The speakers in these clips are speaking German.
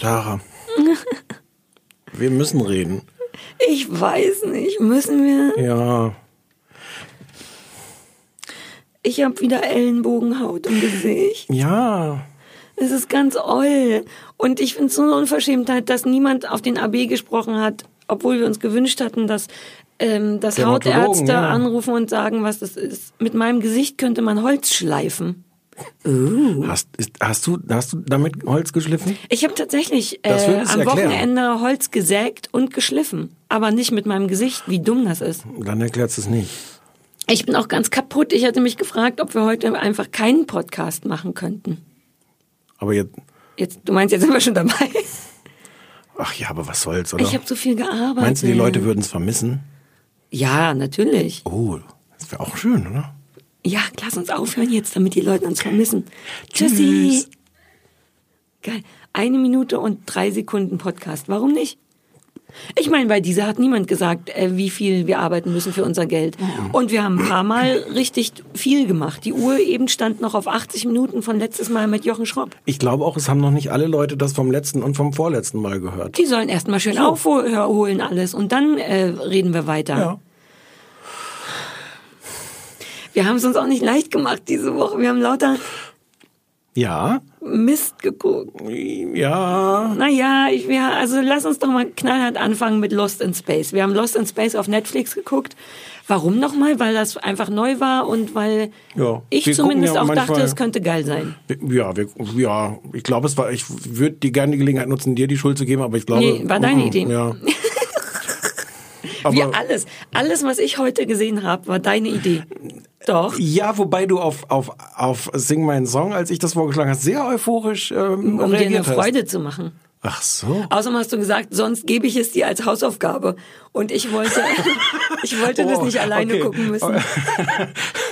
Sarah. wir müssen reden. Ich weiß nicht. Müssen wir? Ja. Ich habe wieder Ellenbogenhaut im Gesicht. Ja. Es ist ganz oll. Und ich finde es so eine Unverschämtheit, dass niemand auf den AB gesprochen hat, obwohl wir uns gewünscht hatten, dass, ähm, dass Hautärzte ja. anrufen und sagen, was das ist. Mit meinem Gesicht könnte man Holz schleifen. Hast, ist, hast, du, hast du damit Holz geschliffen? Ich habe tatsächlich äh, am erklären. Wochenende Holz gesägt und geschliffen. Aber nicht mit meinem Gesicht, wie dumm das ist. Dann erklärt es nicht. Ich bin auch ganz kaputt. Ich hatte mich gefragt, ob wir heute einfach keinen Podcast machen könnten. Aber jetzt, Jetzt, du meinst, jetzt sind wir schon dabei? ach ja, aber was soll's, oder? Ich habe so viel gearbeitet. Meinst du, die Leute würden es vermissen? Ja, natürlich. Oh, das wäre auch schön, oder? Ja, lass uns aufhören jetzt, damit die Leute uns vermissen. Tschüss. Tschüssi. Geil. Eine Minute und drei Sekunden Podcast. Warum nicht? Ich meine, bei dieser hat niemand gesagt, äh, wie viel wir arbeiten müssen für unser Geld. Und wir haben ein paar Mal richtig viel gemacht. Die Uhr eben stand noch auf 80 Minuten von letztes Mal mit Jochen Schropp. Ich glaube auch, es haben noch nicht alle Leute das vom letzten und vom vorletzten Mal gehört. Die sollen erst mal schön aufholen alles und dann äh, reden wir weiter. Ja. Wir haben es uns auch nicht leicht gemacht diese Woche. Wir haben lauter Ja, Mist geguckt. ja. Naja, ich, wir, also lass uns doch mal knallhart anfangen mit Lost in Space. Wir haben Lost in Space auf Netflix geguckt. Warum nochmal? Weil das einfach neu war und weil Ja, ich zumindest ja auch dachte, manchmal- es könnte geil sein. Ja, wir, ja, ich glaube, es war, ich würde die gerne die Gelegenheit nutzen, dir die Schuld zu geben, aber ich glaube. Nee, war deine mm, Idee. Ja. aber, Wir alles, alles, was ich heute gesehen habe, war deine Idee. Doch. ja, wobei du auf, auf, auf Sing meinen Song, als ich das vorgeschlagen hast, sehr euphorisch ähm, Um dir eine reagiert hast. Freude zu machen. Ach so. Außerdem hast du gesagt, sonst gebe ich es dir als Hausaufgabe. Und ich wollte, ich wollte das Oh, nicht alleine okay. gucken müssen.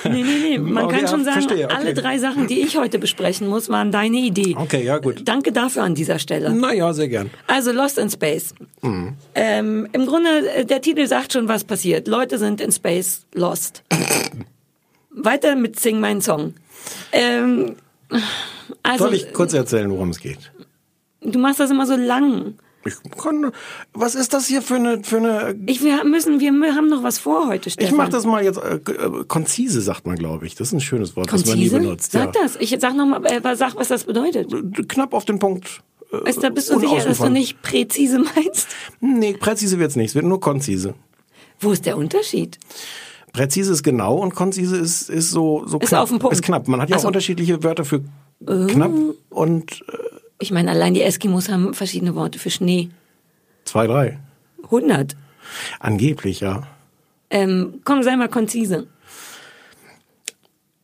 Nee, nee, nee. Man Okay, kann schon sagen, verstehe, okay. alle drei Sachen, die ich heute besprechen muss, waren deine Idee. Okay, ja, gut. Danke dafür an dieser Stelle. Naja, sehr gern. Also Lost in Space. Mhm. Ähm, Im Grunde, äh, der Titel sagt schon, was passiert. Leute sind in Space lost. Weiter mit Sing meinen Song. Ähm, also, Soll ich kurz erzählen, worum es geht? du machst das immer so lang. Ich kann, was ist das hier für eine, für eine Ich, wir müssen, wir haben noch was vor heute, Stefan. Ich mach das mal jetzt, äh, äh, konzise sagt man, glaube ich. Das ist ein schönes Wort, das man nie Konzise? benutzt. Sag ja. das. Ich sag noch mal, äh, sag, was das bedeutet. Knapp auf den Punkt. Äh, Weißt du, bist du sicher, dass du nicht präzise meinst? Nee, präzise wird's nicht, es wird nur konzise. Wo ist der Unterschied? Präzise ist genau und konzise ist, ist so, so Ist knapp. auf den Punkt. Ist knapp. Man hat ja Ach auch unterschiedliche Wörter für knapp und äh, Ich meine, allein die Eskimos haben verschiedene Worte für Schnee. zwei, drei. 100. Angeblich, ja. Ähm, komm, sei mal konzise.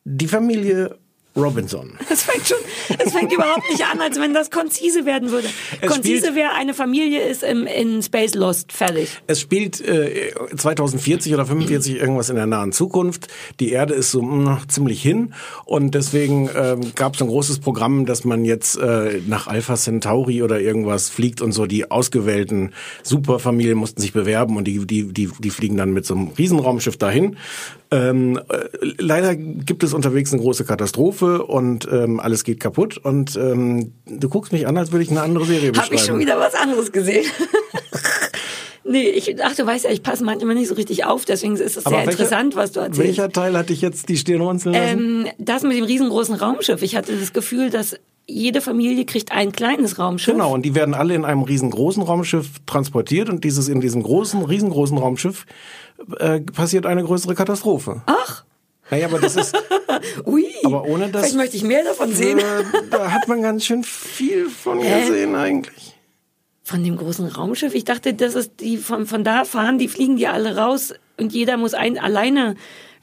Die Familie Robinson. Das fängt schon, es fängt überhaupt nicht an, als wenn das konzise werden würde. Es konzise wäre, eine Familie ist im, in Space Lost, fertig. Es spielt äh, 2040 oder 45 irgendwas in der nahen Zukunft. Die Erde ist so mh, ziemlich hin und deswegen ähm, gab es ein großes Programm, dass man jetzt äh, nach Alpha Centauri oder irgendwas fliegt und so die ausgewählten Superfamilien mussten sich bewerben und die die die die fliegen dann mit so einem Riesenraumschiff dahin. Ähm, äh, leider gibt es unterwegs eine große Katastrophe und ähm, alles geht kaputt und ähm, du guckst mich an, als würde ich eine andere Serie beschreiben. Habe ich schon wieder was anderes gesehen. nee, ich ach, du weißt ja, ich passe manchmal nicht so richtig auf, deswegen ist es sehr welcher- interessant, was du erzählst. Welcher Teil hat dich jetzt die Stirn runzeln lassen? Ähm, das mit dem riesengroßen Raumschiff. Ich hatte das Gefühl, dass jede Familie kriegt ein kleines Raumschiff. Genau, und die werden alle in einem riesengroßen Raumschiff transportiert und dieses in diesem großen, riesengroßen Raumschiff äh, passiert eine größere Katastrophe. Ach, Naja, aber das ist, ui. aber ohne das. Vielleicht möchte ich mehr davon sehen. Äh, da hat man ganz schön viel von gesehen eigentlich. Von dem großen Raumschiff? Ich dachte, das ist die von, von da fahren, die fliegen die alle raus und jeder muss ein, alleine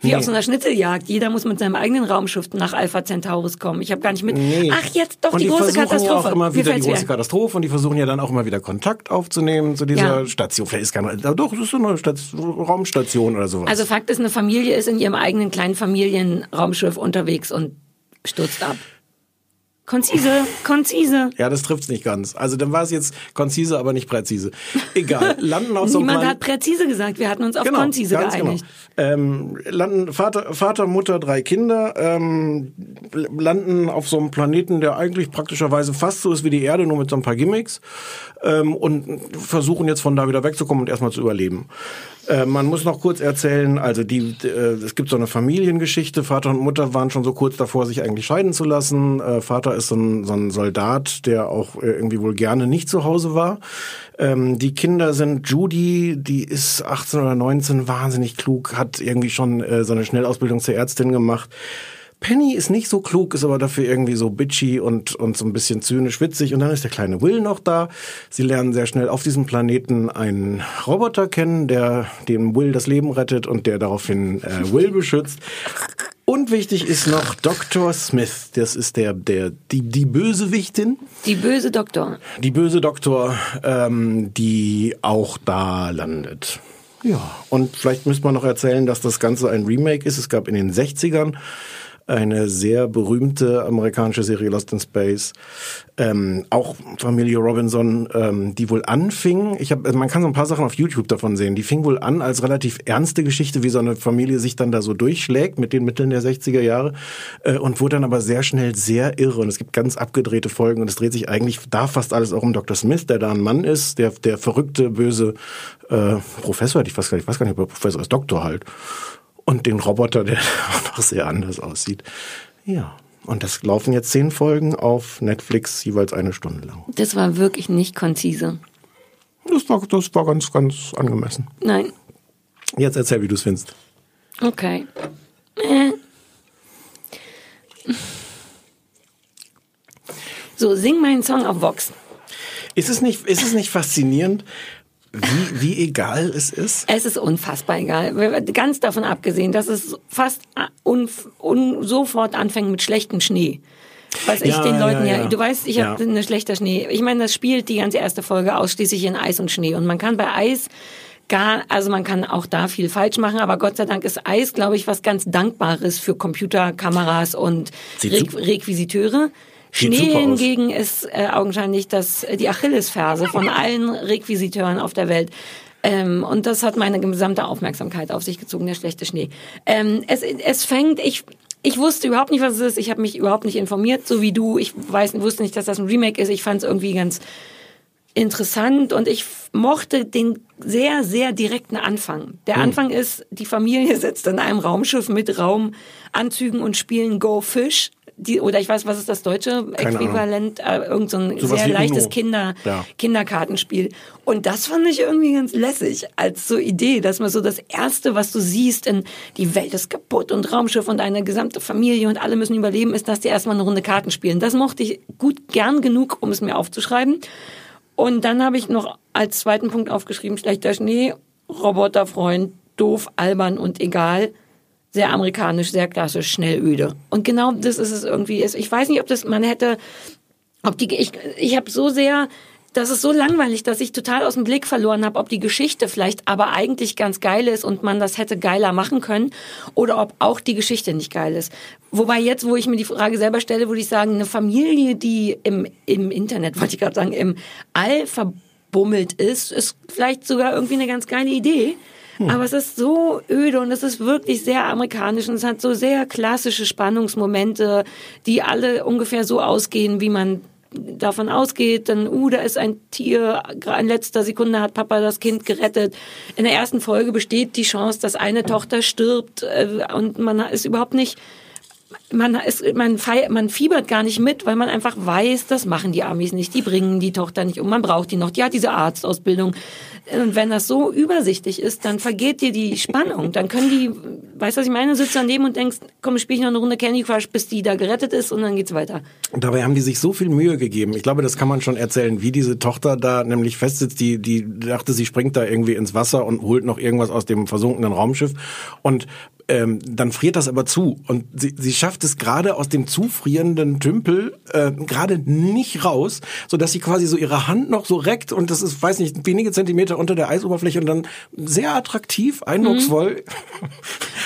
Wie Nee. auf so einer Schnitzeljagd. Jeder muss mit seinem eigenen Raumschiff nach Alpha Centaurus kommen. Ich habe gar nicht mit. Nee. Ach, jetzt doch und die, große versuchen Katastrophe. Ja auch immer wieder die große. Katastrophe und die versuchen ja dann auch immer wieder Kontakt aufzunehmen zu dieser Ja. Station. Vielleicht ist keine, ja, doch, es ist so eine Station, Raumstation oder sowas. Also Fakt ist, eine Familie ist in ihrem eigenen kleinen Familienraumschiff unterwegs und stürzt ab. Konzise, konzise. ja, das trifft's nicht ganz. Also dann war es jetzt konzise, aber nicht präzise. Egal. Landen auf so einem Niemand hat präzise gesagt. Wir hatten uns auf Genau, konzise ganz geeinigt. Genau. Ähm, landen Vater, Vater, Mutter, drei Kinder, ähm, landen auf so einem Planeten, der eigentlich praktischerweise fast so ist wie die Erde, nur mit so ein paar Gimmicks ähm, und versuchen jetzt von da wieder wegzukommen und erstmal zu überleben. Äh, man muss noch kurz erzählen, also die, äh, es gibt so eine Familiengeschichte. Vater und Mutter waren schon so kurz davor, sich eigentlich scheiden zu lassen. Äh, Vater ist so ein, so ein Soldat, der auch äh, irgendwie wohl gerne nicht zu Hause war. Ähm, die Kinder sind Judy, die ist 18 oder 19, wahnsinnig klug, hat irgendwie schon äh, so eine Schnellausbildung zur Ärztin gemacht. Penny ist nicht so klug, ist aber dafür irgendwie so bitchy und, und so ein bisschen zynisch witzig. Und dann ist der kleine Will noch da. Sie lernen sehr schnell auf diesem Planeten einen Roboter kennen, der dem Will das Leben rettet und der daraufhin äh, Will beschützt. Und wichtig ist noch Dr. Smith. Das ist der, der, die, die Bösewichtin. Die böse Doktor. Die böse Doktor, ähm, die auch da landet. Ja, und vielleicht müsste man noch erzählen, dass das Ganze ein Remake ist. Es gab in den 60ern eine sehr berühmte amerikanische Serie Lost in Space, ähm, auch Familie Robinson, ähm, die wohl anfing. Ich habe, man kann so ein paar Sachen auf YouTube davon sehen. Die fing wohl an als relativ ernste Geschichte, wie so eine Familie sich dann da so durchschlägt mit den Mitteln der 60er Jahre äh, und wurde dann aber sehr schnell sehr irre. Und es gibt ganz abgedrehte Folgen und es dreht sich eigentlich da fast alles auch um Dr. Smith, der da ein Mann ist, der der verrückte böse äh, Professor, ich weiß gar nicht, ich weiß gar nicht, ob er Professor ist, Doktor halt und den Roboter, der auch noch sehr anders aussieht. Ja. Und das laufen jetzt zehn Folgen auf Netflix, jeweils eine Stunde lang. Das war wirklich nicht konzise. Das war, das war ganz, ganz angemessen. Nein. Jetzt erzähl, wie du es findest. Okay. Äh. So, sing meinen Song auf Vox. Ist es nicht, ist es nicht faszinierend, wie, wie egal es ist? Es ist unfassbar egal. Ganz davon abgesehen, dass es fast un, un, sofort anfängt mit schlechtem Schnee. Was ich Ja, den Leuten ja, ja, ja. du weißt, ich habe eine schlechter Schnee. Ich meine, das spielt die ganze erste Folge ausschließlich in Eis und Schnee. Und man kann bei Eis gar, also man kann auch da viel falsch machen, aber Gott sei Dank ist Eis, glaube ich, was ganz Dankbares für Computerkameras und Re Requisiteure. Schnee hingegen ist äh, augenscheinlich das, die Achillesferse von allen Requisiteuren auf der Welt. Ähm, und das hat meine gesamte Aufmerksamkeit auf sich gezogen, der schlechte Schnee. Ähm, es, es fängt, ich, ich wusste überhaupt nicht, was es ist. Ich habe mich überhaupt nicht informiert, so wie du. Ich weiß, wusste nicht, dass das ein Remake ist. Ich fand es irgendwie ganz interessant und ich mochte den sehr, sehr direkten Anfang. Der Anfang ist, die Familie sitzt in einem Raumschiff mit Raumanzügen und spielen Go Fish. Die, oder ich weiß, was ist das deutsche Keine Äquivalent? Äh, irgend so ein Sowas sehr leichtes Uno. Kinder, Ja. Kinderkartenspiel. Und das fand ich irgendwie ganz lässig als so Idee, dass man so das Erste, was du siehst in die Welt ist kaputt und Raumschiff und eine gesamte Familie und alle müssen überleben, ist, dass die erstmal eine Runde Karten spielen. Das mochte ich gut gern genug, um es mir aufzuschreiben. Und dann habe ich noch als zweiten Punkt aufgeschrieben, schlechter Schnee, Roboterfreund, doof, albern und egal. Sehr amerikanisch, sehr klassisch, schnell öde. Und genau das ist es irgendwie. Ich weiß nicht, ob das, man hätte, ob die, ich, ich habe so sehr, das ist so langweilig, dass ich total aus dem Blick verloren habe, ob die Geschichte vielleicht aber eigentlich ganz geil ist und man das hätte geiler machen können oder ob auch die Geschichte nicht geil ist. Wobei jetzt, wo ich mir die Frage selber stelle, würde ich sagen, eine Familie, die im, im Internet, wollte ich gerade sagen, im All verbummelt ist, ist vielleicht sogar irgendwie eine ganz geile Idee. Aber es ist so öde und es ist wirklich sehr amerikanisch und es hat so sehr klassische Spannungsmomente, die alle ungefähr so ausgehen, wie man davon ausgeht, dann, uh, da ist ein Tier, in letzter Sekunde hat Papa das Kind gerettet. In der ersten Folge besteht die Chance, dass eine Tochter stirbt äh, und man ist überhaupt nicht man ist, man, fei- man fiebert gar nicht mit, weil man einfach weiß, das machen die Amis nicht. Die bringen die Tochter nicht um. Man braucht die noch. Die hat diese Arztausbildung. Und wenn das so übersichtlich ist, dann vergeht dir die Spannung. Dann können die, weißt du, was ich meine? Sitzt daneben und denkst, komm, spiel ich noch eine Runde Candy Crush, bis die da gerettet ist und dann geht's weiter. Und dabei haben die sich so viel Mühe gegeben. Ich glaube, das kann man schon erzählen, wie diese Tochter da nämlich festsitzt. Die, die dachte, sie springt da irgendwie ins Wasser und holt noch irgendwas aus dem versunkenen Raumschiff. Und ähm, dann friert das aber zu. Und sie, sie schafft es gerade aus dem zufrierenden Tümpel äh, gerade nicht raus, so dass sie quasi so ihre Hand noch so reckt und das ist, weiß nicht, wenige Zentimeter unter der Eisoberfläche und dann sehr attraktiv, eindrucksvoll.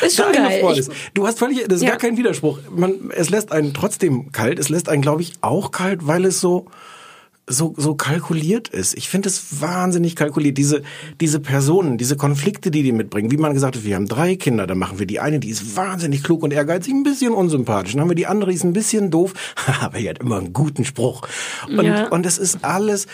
Ist schon geil. Ich- ist. Du hast völlig, das ist Ja. gar kein Widerspruch. Man, es lässt einen trotzdem kalt. Es lässt einen, glaube ich, auch kalt, weil es so so, so kalkuliert ist. Ich finde es wahnsinnig kalkuliert. Diese, diese Personen, diese Konflikte, die die mitbringen. Wie man gesagt hat, wir haben drei Kinder, dann machen wir die eine, die ist wahnsinnig klug und ehrgeizig, ein bisschen unsympathisch. Dann haben wir die andere, die ist ein bisschen doof, aber die hat immer einen guten Spruch. Und, Ja. und es ist alles...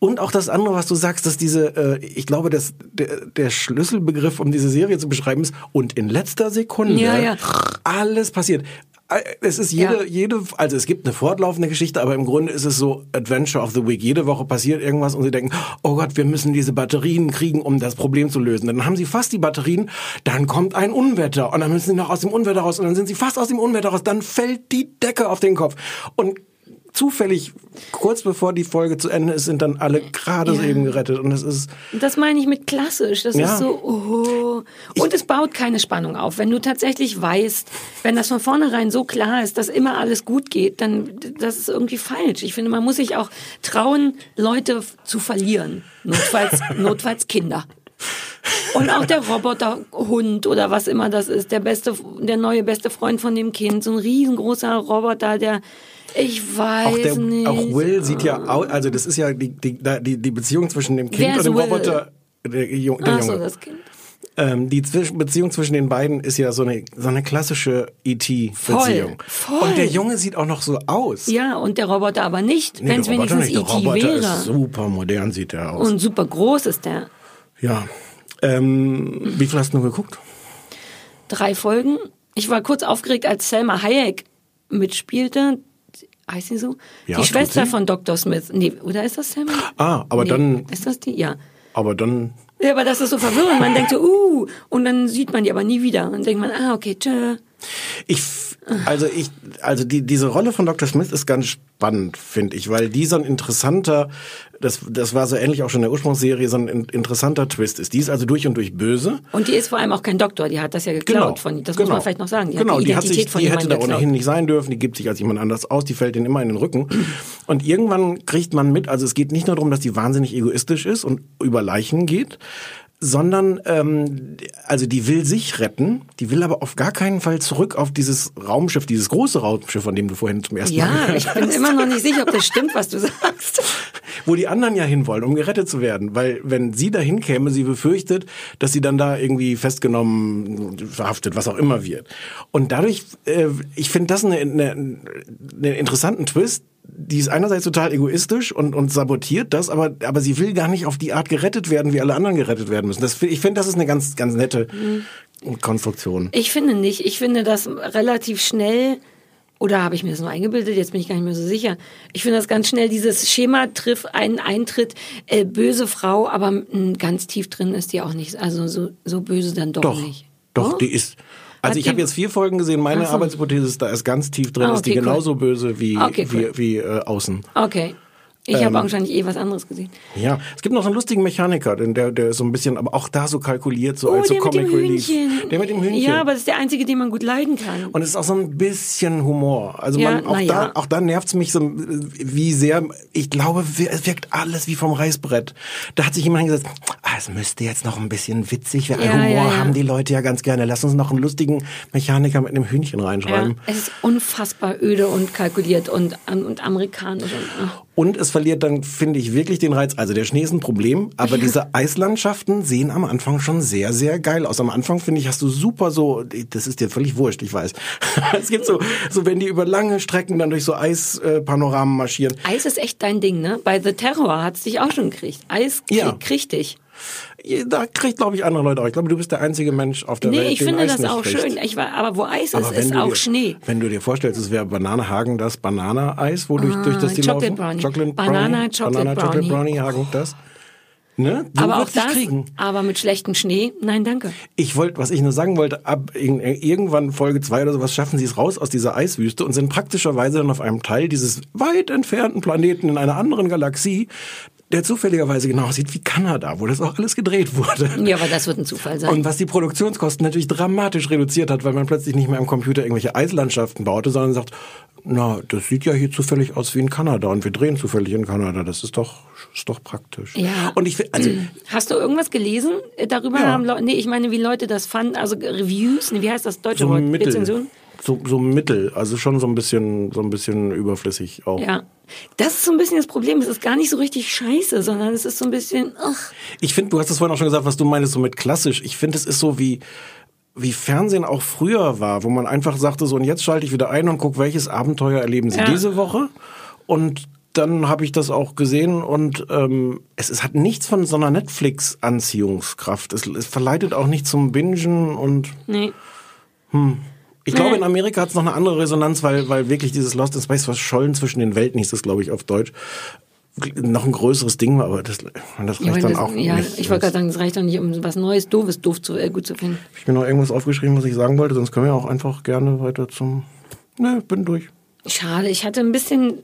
Und auch das andere, was du sagst, dass diese, äh, ich glaube, dass der, der Schlüsselbegriff, um diese Serie zu beschreiben, ist, und in letzter Sekunde Ja, ja. alles passiert. Äh, Es ist jede, Ja. jede, also es gibt eine fortlaufende Geschichte, aber im Grunde ist es so Adventure of the Week. Jede Woche passiert irgendwas und sie denken, oh Gott, wir müssen diese Batterien kriegen, um das Problem zu lösen. Dann haben sie fast die Batterien, dann kommt ein Unwetter und dann müssen sie noch aus dem Unwetter raus und dann sind sie fast aus dem Unwetter raus, dann fällt die Decke auf den Kopf. Und zufällig, kurz bevor die Folge zu Ende ist, sind dann alle gerade so Ja. eben gerettet und es ist, Das meine ich mit klassisch. Das Ja. ist so, oh. Und es baut keine Spannung auf. Wenn du tatsächlich weißt, wenn das von vornherein so klar ist, dass immer alles gut geht, dann das ist irgendwie falsch. Ich finde, man muss sich auch trauen, Leute zu verlieren. Notfalls, notfalls Kinder. Und auch der Roboterhund oder was immer das ist, der beste, der neue beste Freund von dem Kind, so ein riesengroßer Roboter, der, ich weiß auch, der, nicht. auch Will sieht ja aus, also das ist ja die, die, die, Beziehung zwischen dem Kind und dem Will? Roboter. Der, Jung- der Ach so, Junge. das Kind. Ähm, die Zwisch Beziehung zwischen den beiden ist ja so eine, so eine klassische E.T.-Beziehung. Voll, voll. Und der Junge sieht auch noch so aus. Ja, und der Roboter aber nicht, Nee, wenn es der Roboter wenigstens nicht. Der E.T. Roboter wäre. ist super modern, sieht der aus. Und super groß ist der. ja. Ähm, wie viel hast du geguckt? Drei Folgen. Ich war kurz aufgeregt, als Selma Hayek mitspielte. Heißt sie so? Ja, die Schwester von Dr. Smith. Nee, oder ist das Selma? Ah, aber nee. dann, Ist das die? Ja. aber dann, Ja, aber das ist so verwirrend. Man denkt so, uh, und dann sieht man die aber nie wieder. Und denkt man, ah, okay, tschö. ich, also ich, also die, diese Rolle von Dr. Smith ist ganz spannend, finde ich, weil die so ein interessanter, das, das war so ähnlich auch schon in der Ursprungsserie, so ein in- interessanter Twist ist. Die ist also durch und durch böse. Und die ist vor allem auch kein Doktor, die hat das ja geklaut von, das muss man vielleicht noch sagen. Die genau, hat die die, hat sich, die hätte da geklaut. ohnehin nicht sein dürfen, die gibt sich als jemand anders aus, die fällt denen immer in den Rücken. Und irgendwann kriegt man mit, also es geht nicht nur darum, dass die wahnsinnig egoistisch ist und über Leichen geht, sondern ähm, also die will sich retten, die will aber auf gar keinen Fall zurück auf dieses Raumschiff, dieses große Raumschiff, von dem du vorhin zum ersten Mal Ja, ich bin immer noch nicht sicher, ob das stimmt, was du sagst. wo die anderen ja hinwollen, um gerettet zu werden. Weil wenn sie dahin käme, sie befürchtet, dass sie dann da irgendwie festgenommen, verhaftet, was auch immer wird. Und dadurch, äh, ich finde das eine, eine, einen interessanten Twist. Die ist einerseits total egoistisch und, und sabotiert das, aber, aber sie will gar nicht auf die Art gerettet werden, wie alle anderen gerettet werden müssen. Das, ich finde, das ist eine ganz, ganz nette Konstruktion. Ich finde nicht. Ich finde das relativ schnell, oder habe ich mir das nur eingebildet, jetzt bin ich gar nicht mehr so sicher. Ich finde das ganz schnell, dieses Schema trifft einen Eintritt, äh, böse Frau, aber mh, ganz tief drin ist die auch nicht. Also so, so böse dann doch, Doch, nicht. doch, Oh? die ist. Also ich habe jetzt vier Folgen gesehen. Meine so. Arbeitshypothese ist, da ist ganz tief drin, Ah, ist die okay, cool. genauso böse wie, Okay, cool. wie, wie äh, außen. Okay. Ich Ähm, habe wahrscheinlich eh was anderes gesehen. Ja, es gibt noch so einen lustigen Mechaniker, denn der, der ist so ein bisschen, aber auch da so kalkuliert, so als so Oh, der mit Comic dem Relief. Hühnchen. Der mit dem Hühnchen. Ja, aber das ist der einzige, den man gut leiden kann. und es ist auch so ein bisschen Humor. Also Ja, man, auch, na da, ja. auch da nervt's mich so, wie sehr, ich glaube, es wirkt alles wie vom Reißbrett. Da hat sich jemand hingesetzt, ah, es müsste jetzt noch ein bisschen witzig werden. Ja, Humor ja, ja. haben die Leute ja ganz gerne. Lass uns noch einen lustigen Mechaniker mit einem Hühnchen Ja, reinschreiben. es ist unfassbar öde und kalkuliert und, und amerikanisch. Und. Und es verliert dann, finde ich, wirklich den Reiz. Also der Schnee ist ein Problem, aber diese Eislandschaften sehen am Anfang schon sehr, sehr geil aus. Am Anfang, finde ich, hast du super so, das ist dir völlig wurscht, ich weiß. es gibt so, so wenn die über lange Strecken dann durch so Eispanoramen marschieren. Eis ist echt dein Ding, ne? Bei The Terror hat's dich auch schon gekriegt. Eis krieg, Ja. kriegt dich. Da kriegt, glaube ich, andere Leute auch. Ich glaube, du bist der einzige Mensch auf der Nee, Welt, ich finde Eis das auch kriegt. schön. Ich war, aber wo Eis Aber ist, ist auch dir, Schnee. Wenn du dir vorstellst, es wäre Banane Hagen das Banane-Eis, wodurch durch das die Ah, Chocolate laufen. Brownie. Chocolate Banana Brownie. Chocolate Banana Chocolate Brownie. Brownie Hagen das. Ne? Du aber auch das, kriegen. aber mit schlechtem Schnee, nein, danke. Ich wollte, was ich nur sagen wollte, ab in- irgendwann Folge zwei oder sowas schaffen sie es raus aus dieser Eiswüste und sind praktischerweise dann auf einem Teil dieses weit entfernten Planeten in einer anderen Galaxie. Der zufälligerweise genau aussieht wie Kanada, wo das auch alles gedreht wurde. Ja, aber das wird ein Zufall sein. Und was die Produktionskosten natürlich dramatisch reduziert hat, weil man plötzlich nicht mehr am Computer irgendwelche Eislandschaften baute, sondern sagt, na, das sieht ja hier zufällig aus wie in Kanada und wir drehen zufällig in Kanada. Das ist doch, ist doch praktisch. Ja. Und ich, also, Hast du irgendwas gelesen äh, darüber? Ja. Haben Leu- nee, ich meine, wie Leute das fanden, also Reviews, nee, wie heißt das deutsche so Wort? mittel, Rezension? so, so mittel, also schon so ein bisschen, so ein bisschen überflüssig auch. Ja. Das ist so ein bisschen das Problem. Es ist gar nicht so richtig scheiße, sondern es ist so ein bisschen, ach, Ich finde, du hast es vorhin auch schon gesagt, was du meinst so mit klassisch. Ich finde, es ist so wie wie Fernsehen auch früher war, wo man einfach sagte so und jetzt schalte ich wieder ein und guck, welches Abenteuer erleben Sie Ja. diese Woche und dann habe ich das auch gesehen und ähm, es, es hat nichts von so einer Netflix-Anziehungskraft. Es, es verleitet auch nicht zum Bingen und nee. Ich glaube, Nee. in Amerika hat es noch eine andere Resonanz, weil, weil wirklich dieses Lost in Space verschollen zwischen den Welten hieß es, glaube ich, auf Deutsch. Noch ein größeres Ding war, aber das, das reicht dann das, auch ja, nicht. ich wollte gerade sagen, das reicht doch nicht, um was Neues, Doofes, doof zu, äh, gut zu finden. Hab ich mir noch irgendwas aufgeschrieben, was ich sagen wollte, sonst können wir auch einfach gerne weiter zum. Ne, bin durch. Schade, ich hatte ein bisschen,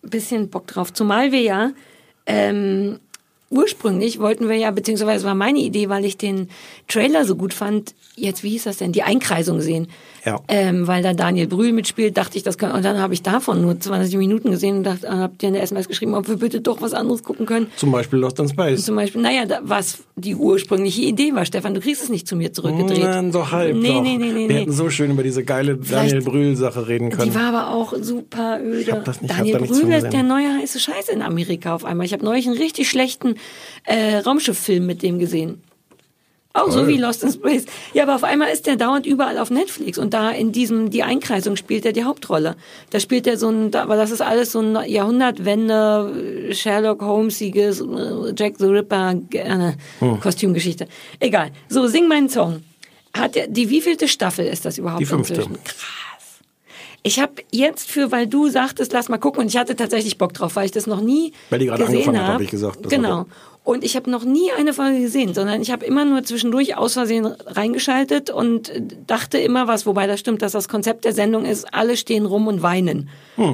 bisschen Bock drauf. Zumal wir ja ähm, ursprünglich wollten wir ja, beziehungsweise war meine Idee, weil ich den Trailer so gut fand, jetzt, wie hieß das denn, die Einkreisung sehen. Ja. Ähm, weil da Daniel Brühl mitspielt, dachte ich, das kann, und dann habe ich davon nur 20 Minuten gesehen und dachte, hab dir eine SMS geschrieben, ob wir bitte doch was anderes gucken können. Zum Beispiel Lost in Space. Zum Beispiel, naja, da, was die ursprüngliche Idee war, Stefan, du kriegst es nicht zu mir zurückgedreht. Nein, so halb. Nee, doch. nee, nee, nee, Wir nee. hätten so schön über diese geile Daniel Brühl-Sache reden können. Die war aber auch super öde. hab das nicht- ich Daniel hab da Brühl ist der neue heiße Scheiß in Amerika auf einmal. Ich habe neulich einen richtig schlechten äh, Raumschifffilm mit dem gesehen. Auch so wie Lost in Space. Ja, aber auf einmal ist der dauernd überall auf Netflix und da in diesem die Einkreisung spielt er die Hauptrolle. Da spielt er so ein, aber das ist alles so ein Jahrhundertwende Sherlock Holmesiges Jack the Ripper äh, Hm. Kostümgeschichte. Egal. So sing meinen Song. Hat der, die wievielte Staffel ist das überhaupt Die fünfte. inzwischen? Krass. Ich habe jetzt für, weil du sagtest, lass mal gucken, und ich hatte tatsächlich Bock drauf, weil ich das noch nie Weil die gerade gesehen angefangen hat, hab. hab ich gesagt. Das Genau. Bock. Und ich habe noch nie eine Folge gesehen, sondern ich habe immer nur zwischendurch aus Versehen reingeschaltet und dachte immer was, wobei das stimmt, dass das Konzept der Sendung ist, alle stehen rum und weinen.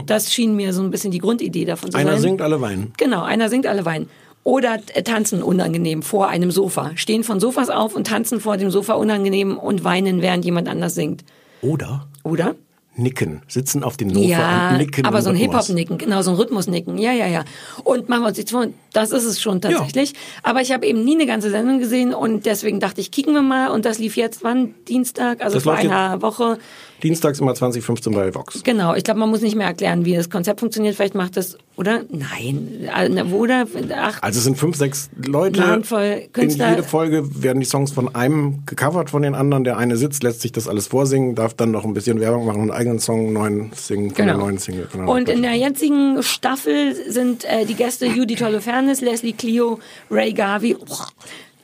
Das schien mir so ein bisschen die Grundidee davon zu Hm. Einer sein. singt, alle weinen. Genau, einer singt, alle weinen. Oder äh, tanzen unangenehm vor einem Sofa. Stehen von Sofas auf und tanzen vor dem Sofa unangenehm und weinen, während jemand anders singt. Oder Oder? Nicken. Sitzen auf dem Sofa Ja, und nicken. aber so ein. Hip-Hop-Nicken, genau, so ein Rhythmus-Nicken. Ja, ja, ja. Und machen wir uns jetzt vor, das ist es schon tatsächlich. Aber ich habe eben nie eine ganze Sendung gesehen und deswegen dachte ich, kicken wir mal. Und das lief jetzt wann? Dienstag, also Das vor einer Woche. Dienstags immer 2015 bei Vox. Genau, ich glaube, man muss nicht mehr erklären, wie das Konzept funktioniert. Vielleicht macht das, oder? Nein. Äh, Oder? Ach, Also es sind fünf, sechs Leute. Eine Handvoll In Künstler. jede Folge werden die Songs von einem gecovert von den anderen. Der eine sitzt, lässt sich das alles vorsingen, darf dann noch ein bisschen Werbung machen, einen eigenen Song, neuen singen von der neuen Single. Genau. Und in der jetzigen Staffel sind äh, die Gäste Judy Tolofernes, Leslie Clio, Ray Garvey,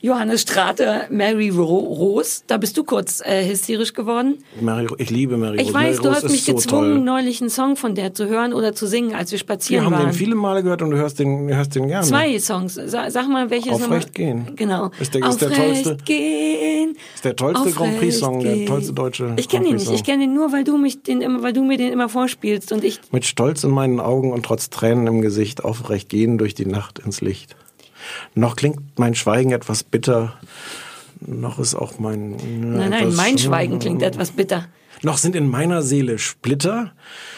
Johannes Strate, Mary Ro Rose. Da bist du kurz äh, hysterisch geworden. Mary, ich liebe Mary Ich Rose. weiß, Mary du Rose hast mich so gezwungen, toll. neulich einen Song von der zu hören oder zu singen, als wir Wir spazieren haben waren. den viele Male gehört und du hörst den, hörst den gerne. Zwei Songs. Sag, sag mal, welches Aufrecht gehen. Genau. Ist der- ist der Aufrecht tollste- gehen. Ist der tollste Grand Aufrecht Prix-Song, der tollste deutsche Ich kenne ihn Grand nicht. Ich kenne ihn nur, weil du mich den immer, weil du mir den immer vorspielst und ich Mit Stolz in meinen Augen und trotz Tränen im Gesicht aufrecht gehen durch die Nacht ins Licht. Noch klingt mein Schweigen etwas bitter, noch ist auch mein... Nein, nein, mein Schweigen klingt etwas bitter. Noch sind in meiner Seele Splitter.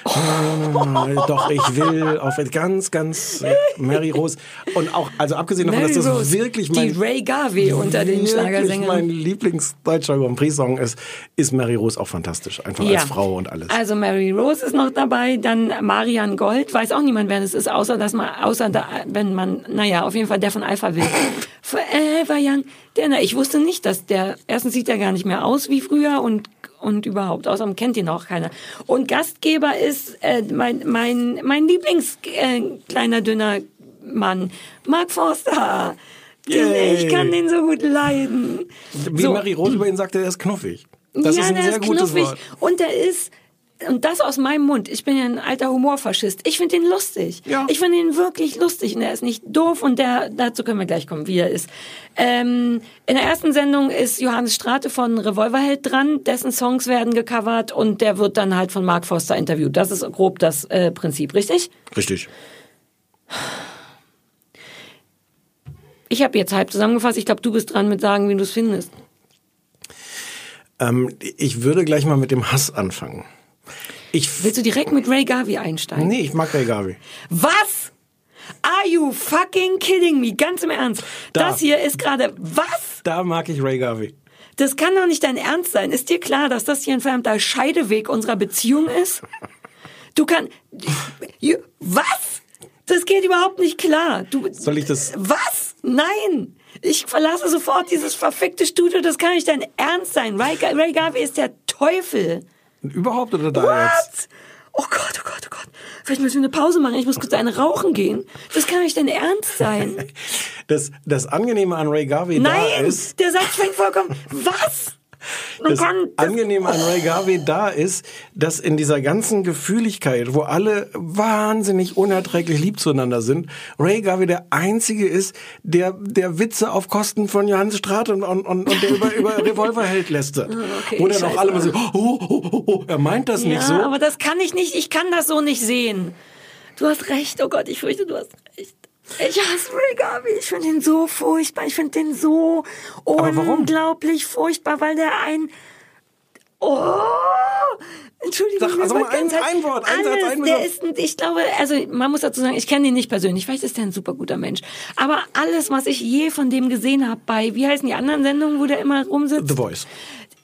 Äh, Doch ich will auf ganz, ganz äh, Mary Rose. Und auch, also abgesehen davon, Mary dass das Rose, wirklich mein, die Ray Garvey unter den Schlagersängern. mein Lieblingsdeutscher Grand Prix-Song ist, ist Mary Rose auch fantastisch. Einfach als Frau und alles. Also Mary Rose ist noch dabei, dann Marian Gold, weiß auch niemand, wer das ist, außer dass man, außer da, wenn man, naja, auf jeden Fall der von Alpha will. Forever Young. Der, na, ich wusste nicht, dass der, erstens sieht er gar nicht mehr aus wie früher und und überhaupt, außerdem kennt ihn auch keiner. Und Gastgeber ist äh, mein mein mein Lieblings äh, kleiner dünner Mann, Mark Forster. Den, ich kann den so gut leiden. Wie so. Mary Rose über ihn sagte, er ist knuffig. Das ja, ist ein der sehr ist gutes knuffig. Wort. Und der ist, und das aus meinem Mund, ich bin ja ein alter Humorfaschist, ich finde ihn lustig. Ja. Ich finde ihn wirklich lustig und er ist nicht doof und der, dazu können wir gleich kommen, wie er ist. Ähm, in der ersten Sendung ist Johannes Strate von Revolverheld dran, dessen Songs werden gecovert und der wird dann halt von Mark Foster interviewt. Das ist grob das äh, Prinzip, richtig? Richtig. Ich habe jetzt halb zusammengefasst. Ich glaube, du bist dran mit sagen, wie du es findest. Ähm, ich würde gleich mal mit dem Hass anfangen. Ich Willst du direkt mit Ray Garvey einsteigen? nee, ich mag Ray Garvey. Was? Are you fucking kidding me? Ganz im Ernst. Da. Das hier ist gerade was? Da mag ich Ray Garvey. Das kann doch nicht dein Ernst sein. Ist dir klar, dass das hier ein verdammter Scheideweg unserer Beziehung ist? Du kannst. Was? Das geht überhaupt nicht klar. Du, Soll ich das- Was? Nein! Ich verlasse sofort dieses verfickte Studio. Das kann nicht dein Ernst sein. Ray, Ray Garvey ist der Teufel. Überhaupt oder da jetzt? What? Oh Gott, oh Gott, oh Gott. Vielleicht müssen wir eine Pause machen. Ich muss kurz eine rauchen gehen. Das kann nicht dein Ernst sein. Das, das Angenehme an Ray Garvey da Nein! ist, Der Satz fängt vollkommen. Was? Das Angenehme an Ray Garvey da ist, dass in dieser ganzen Gefühligkeit, wo alle wahnsinnig unerträglich lieb zueinander sind, Ray Garvey der Einzige ist, der, der Witze auf Kosten von Johannes Straat und, und, und und der über, über Revolverheld lästert. okay, Wo dann auch alle mal so, oh, oh, oh, oh, er meint das Ja, nicht so. aber das kann ich nicht. Ich kann das so nicht sehen. Du hast recht. Oh Gott, ich fürchte, du hast recht. Ich hasse Ray Garvey. Ich finde ihn so furchtbar. Ich finde den so unglaublich furchtbar, weil der ein... Oh! Entschuldigung, Sag, also mal ein- ein Wort, ein Satz, alles, ein der ist, ich glaube, also man muss dazu sagen, ich kenne ihn nicht persönlich. Vielleicht ist er ein super guter Mensch. Aber alles, was ich je von dem gesehen habe bei, wie heißen die anderen Sendungen, wo der immer rumsitzt? The Voice.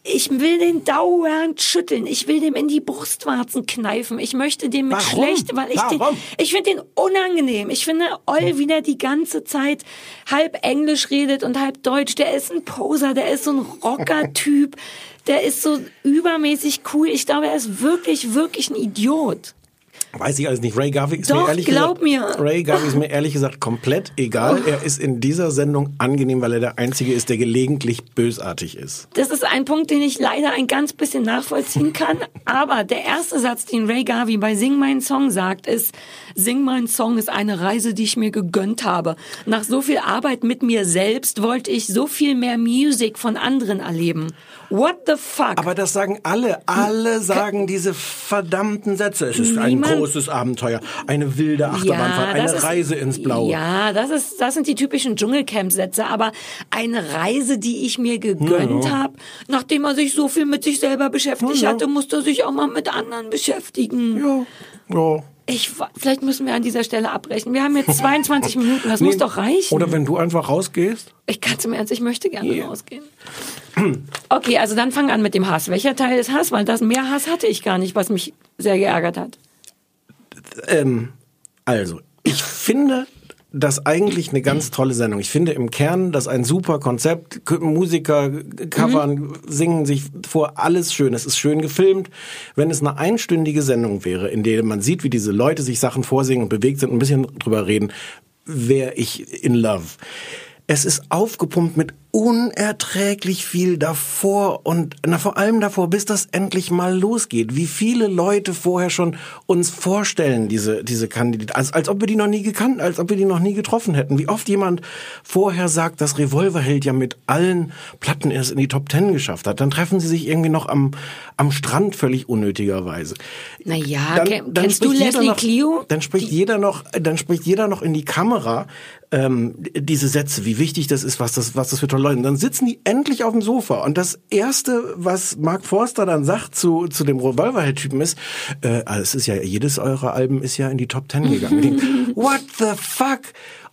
Ich will den dauernd schütteln. Ich will dem in die Brustwarzen kneifen. Ich möchte dem mit Warum? schlecht, weil ich den, Warum? ich finde den unangenehm. Ich finde Oll wieder die ganze Zeit halb Englisch redet und halb Deutsch. Der ist ein Poser, der ist so ein Rocker-Typ. Der ist so übermäßig cool. Ich glaube, er ist wirklich, wirklich ein Idiot. Weiß ich alles nicht. Ray Garvey ist Doch, mir ehrlich glaub gesagt, mir. Ray Garvey ist mir ehrlich gesagt komplett egal. Er ist in dieser Sendung angenehm, weil er der Einzige ist, der gelegentlich bösartig ist. Das ist ein Punkt, den ich leider ein ganz bisschen nachvollziehen kann. Aber der erste Satz, den Ray Garvey bei Sing Mein Song sagt, ist, Sing Mein Song ist eine Reise, die ich mir gegönnt habe. Nach so viel Arbeit mit mir selbst wollte ich so viel mehr Musik von anderen erleben. What the fuck? Aber das sagen alle. Alle sagen diese verdammten Sätze. Es ist ein Niemand- großes Abenteuer, eine wilde Achterbahnfahrt, das eine ist- Reise ins Blaue. Ja, das ist, das sind die typischen Dschungelcamp-Sätze. Aber eine Reise, die ich mir gegönnt habe, nachdem er sich so viel mit sich selber beschäftigt Ja, ja. hatte, musste er sich auch mal mit anderen beschäftigen. Ja. ja. Ich, vielleicht müssen wir an dieser Stelle abbrechen. Wir haben jetzt 22 Minuten, das muss Nee, doch reichen. Oder wenn du einfach rausgehst. ich kann zum Ernst, ich möchte gerne rausgehen. Okay, also dann fang an mit dem Hass. Welcher Teil ist Hass? Weil das mehr Hass hatte ich gar nicht, was mich sehr geärgert hat. Ähm, also, ich finde das eigentlich eine ganz tolle Sendung. Ich finde im Kern das ein super Konzept. Musiker covern, singen sich vor, alles schön. Es ist schön gefilmt. Wenn es eine einstündige Sendung wäre, in der man sieht, wie diese Leute sich Sachen vorsingen und bewegt sind und ein bisschen drüber reden, wäre ich in love. Es ist aufgepumpt mit unerträglich viel davor und na vor allem davor, bis das endlich mal losgeht. Wie viele Leute vorher schon uns vorstellen, diese, diese Kandidaten, als, als ob wir die noch nie gekannt, als ob wir die noch nie getroffen hätten. Wie oft jemand vorher sagt, dass Revolverheld ja mit allen Platten erst in die Top Ten geschafft hat. Dann treffen sie sich irgendwie noch am, am Strand völlig unnötigerweise. Naja, kenn- kennst du Leslie noch, Clio? Dann spricht jeder noch, dann spricht jeder noch in die Kamera ähm, diese Sätze, wie wichtig das ist, was das, was das für tolle Leute. Und dann sitzen die endlich auf dem Sofa und das erste, was Mark Forster dann sagt zu zu dem Revolverheld-Typen ist, äh, also es ist ja jedes eurer Alben ist ja in die Top Ten gegangen. Ich denk, What the fuck?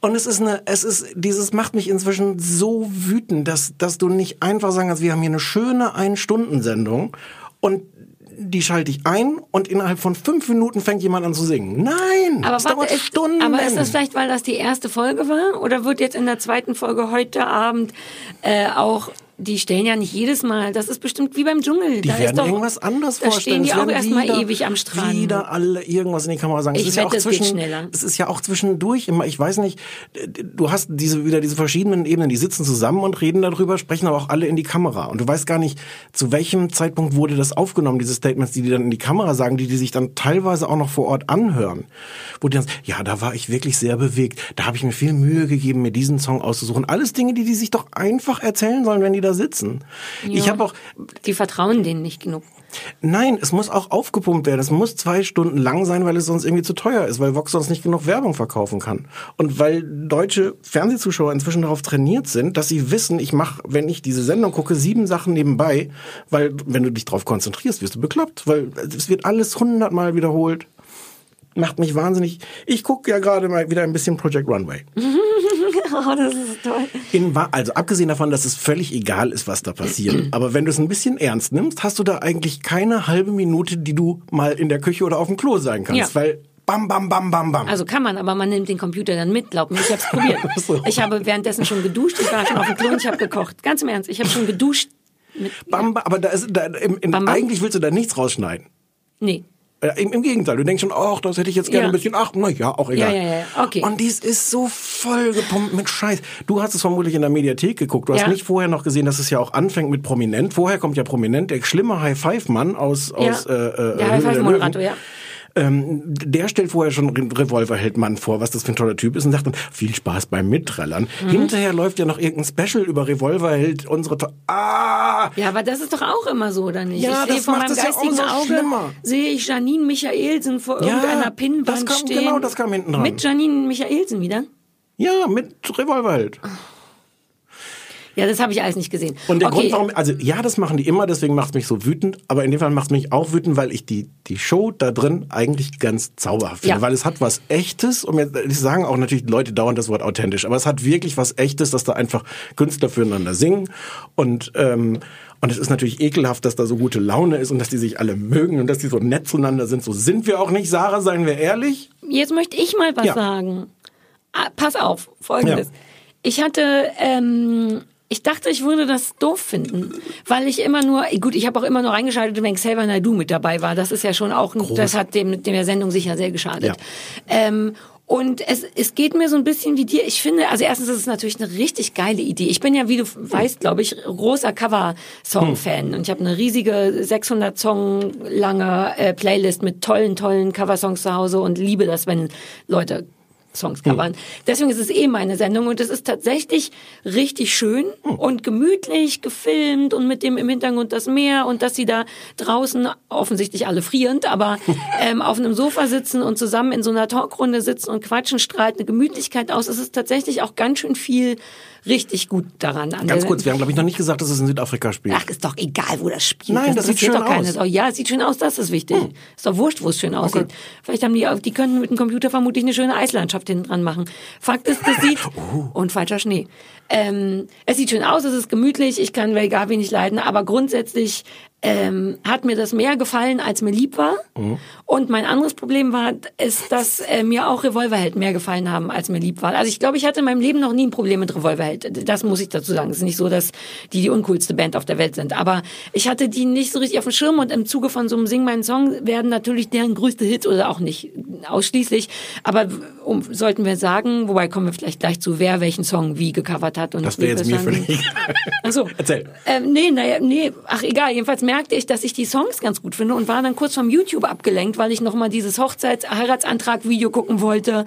Und es ist eine, es ist, dieses macht mich inzwischen so wütend, dass, dass du nicht einfach sagen kannst, wir haben hier eine schöne Ein-Stunden-Sendung und die schalte ich ein und innerhalb von fünf Minuten fängt jemand an zu singen. Nein! Aber das warte, dauert ist, Stunden. aber ist das vielleicht, weil das die erste Folge war? Oder wird jetzt in der zweiten Folge heute Abend äh, auch, die stellen ja nicht jedes Mal, das ist bestimmt wie beim Dschungel. Die da werden ist doch, irgendwas anderes da vorstellen. stehen die auch erstmal ewig am Strand. Wieder alle irgendwas in die Kamera sagen. Ich es ist ja wette, auch geht zwischen, schneller. Es ist ja auch zwischendurch immer, ich weiß nicht, du hast diese, wieder diese verschiedenen Ebenen, die sitzen zusammen und reden darüber, sprechen aber auch alle in die Kamera. Und du weißt gar nicht, zu welchem Zeitpunkt wurde das aufgenommen, diese Statements, die die dann in die Kamera sagen, die die sich dann teilweise auch noch vor Ort anhören. Wo die dann, sagen, ja, da war ich wirklich sehr bewegt. Da habe ich mir viel Mühe gegeben, mir diesen Song auszusuchen. Alles Dinge, die die sich doch einfach erzählen sollen, wenn die da sitzen. Ich Ja. habe auch, Die vertrauen denen nicht genug. Nein, es muss auch aufgepumpt werden. Es muss zwei Stunden lang sein, weil es sonst irgendwie zu teuer ist, weil Vox sonst nicht genug Werbung verkaufen kann. Und weil deutsche Fernsehzuschauer inzwischen darauf trainiert sind, dass sie wissen, ich mache, wenn ich diese Sendung gucke, sieben Sachen nebenbei, weil wenn du dich darauf konzentrierst, wirst du bekloppt, weil es wird alles hundertmal wiederholt. Macht mich wahnsinnig. Ich gucke ja gerade mal wieder ein bisschen Project Runway. Oh, das ist toll. In, also abgesehen davon, dass es völlig egal ist, was da passiert. Aber wenn du es ein bisschen ernst nimmst, hast du da eigentlich keine halbe Minute, die du mal in der Küche oder auf dem Klo sein kannst. Ja. Weil bam, bam, bam, bam, bam. Also kann man, aber man nimmt den Computer dann mit, glaub mir. Ich habe es probiert. So. Ich habe währenddessen schon geduscht, ich war schon auf dem Klo und ich habe gekocht. Ganz im Ernst, ich habe schon geduscht. Mit, bam, bam, aber da ist, da, im, im, Bam, bam. eigentlich willst du da nichts rausschneiden. Nee. Äh, Im, Im Gegenteil, du denkst schon, ach, das hätte ich jetzt gerne Ja. ein bisschen, ach, na ja, auch egal. Ja, ja, ja, okay. Und dies ist so voll gepumpt mit Scheiß. Du hast es vermutlich in der Mediathek geguckt. Du hast Ja. nicht vorher noch gesehen, dass es ja auch anfängt mit Prominent. Vorher kommt ja Prominent, der schlimme High-Five-Mann aus, aus äh, äh, der High-Five-Moderator, ja. Ähm, der stellt vorher schon Re- Revolverheld-Mann vor, was das für ein toller Typ ist und sagt dann, viel Spaß beim Mittrellern. Mhm. Hinterher läuft ja noch irgendein Special über Revolverheld, unsere... To ah! Ja, aber das ist doch auch immer so, oder nicht? Ja, ich das vor macht meinem ja geistigen umso Auge, schlimmer. sehe ich Janine Michaelsen vor Ja, irgendeiner Pinnwand das kam- stehen. genau, das kam hinten dran. Mit Janine Michaelsen wieder? Ja, mit Revolverheld. Ja, das habe ich alles nicht gesehen. Und der okay. Grund, warum, also ja, das machen die immer, deswegen macht es mich so wütend, aber in dem Fall macht es mich auch wütend, weil ich die, die Show da drin eigentlich ganz zauberhaft finde, Ja. weil es hat was Echtes und mir, sagen auch natürlich Leute dauernd das Wort authentisch, aber es hat wirklich was Echtes, dass da einfach Künstler füreinander singen und, ähm, und es ist natürlich ekelhaft, dass da so gute Laune ist und dass die sich alle mögen und dass die so nett zueinander sind. So sind wir auch nicht, Sarah, seien wir ehrlich. Jetzt möchte ich mal was Ja. sagen. Ah, pass auf, folgendes. Ja. Ich hatte, ähm, ich dachte, ich würde das doof finden, weil ich immer nur, gut, ich habe auch immer nur reingeschaltet, wenn Xavier Naidoo mit dabei war. Das ist ja schon auch, ein, das hat dem, dem der Sendung sicher sehr geschadet. Ja. Ähm, und es, es geht mir so ein bisschen wie dir. Ich finde, also erstens ist es natürlich eine richtig geile Idee. Ich bin ja, wie du weißt, glaube ich, großer Cover-Song-Fan. Und ich habe eine riesige 600 Song lange äh, Playlist mit tollen, tollen Coversongs zu Hause und liebe das, wenn Leute Songs covern. Deswegen ist es eh meine Sendung und es ist tatsächlich richtig schön und gemütlich gefilmt und mit dem im Hintergrund das Meer und dass sie da draußen offensichtlich alle frierend, aber ähm, auf einem Sofa sitzen und zusammen in so einer Talkrunde sitzen und quatschen, strahlt eine Gemütlichkeit aus. Es ist tatsächlich auch ganz schön viel richtig gut daran. An Ganz kurz, wir haben glaube ich noch nicht gesagt, dass es in Südafrika spielt. Ach, ist doch egal, wo das spielt. Nein, das sieht interessiert schön doch keine aus. Sau. Ja, es sieht schön aus, das ist wichtig. Ist doch wurscht, wo es schön aussieht. Vielleicht haben die, die könnten mit dem Computer vermutlich eine schöne Eislandschaft hinten dran machen. Fakt ist, das sieht, und falscher Schnee. Ähm, es sieht schön aus, es ist gemütlich, ich kann Velgavi nicht leiden, aber grundsätzlich ähm, hat mir das mehr gefallen, als mir lieb war. Und mein anderes Problem war, ist, dass äh, mir auch Revolverheld mehr gefallen haben, als mir lieb war. Also ich glaube, ich hatte in meinem Leben noch nie ein Problem mit Revolverheld. Das muss ich dazu sagen. Es ist nicht so, dass die die uncoolste Band auf der Welt sind. Aber ich hatte die nicht so richtig auf dem Schirm und im Zuge von so einem Sing meinen Song werden natürlich deren größte Hit oder auch nicht ausschließlich. Aber um, sollten wir sagen, wobei kommen wir vielleicht gleich zu, wer welchen Song wie gecovert hat. Und Das wäre jetzt mir das dann- völlig egal. Ach so. Erzähl. Ähm, nee, naja, nee, ach egal. Jedenfalls merkte ich, dass ich die Songs ganz gut finde und war dann kurz vom YouTube abgelenkt, weil ich nochmal dieses Hochzeits-Heiratsantrag-Video gucken wollte.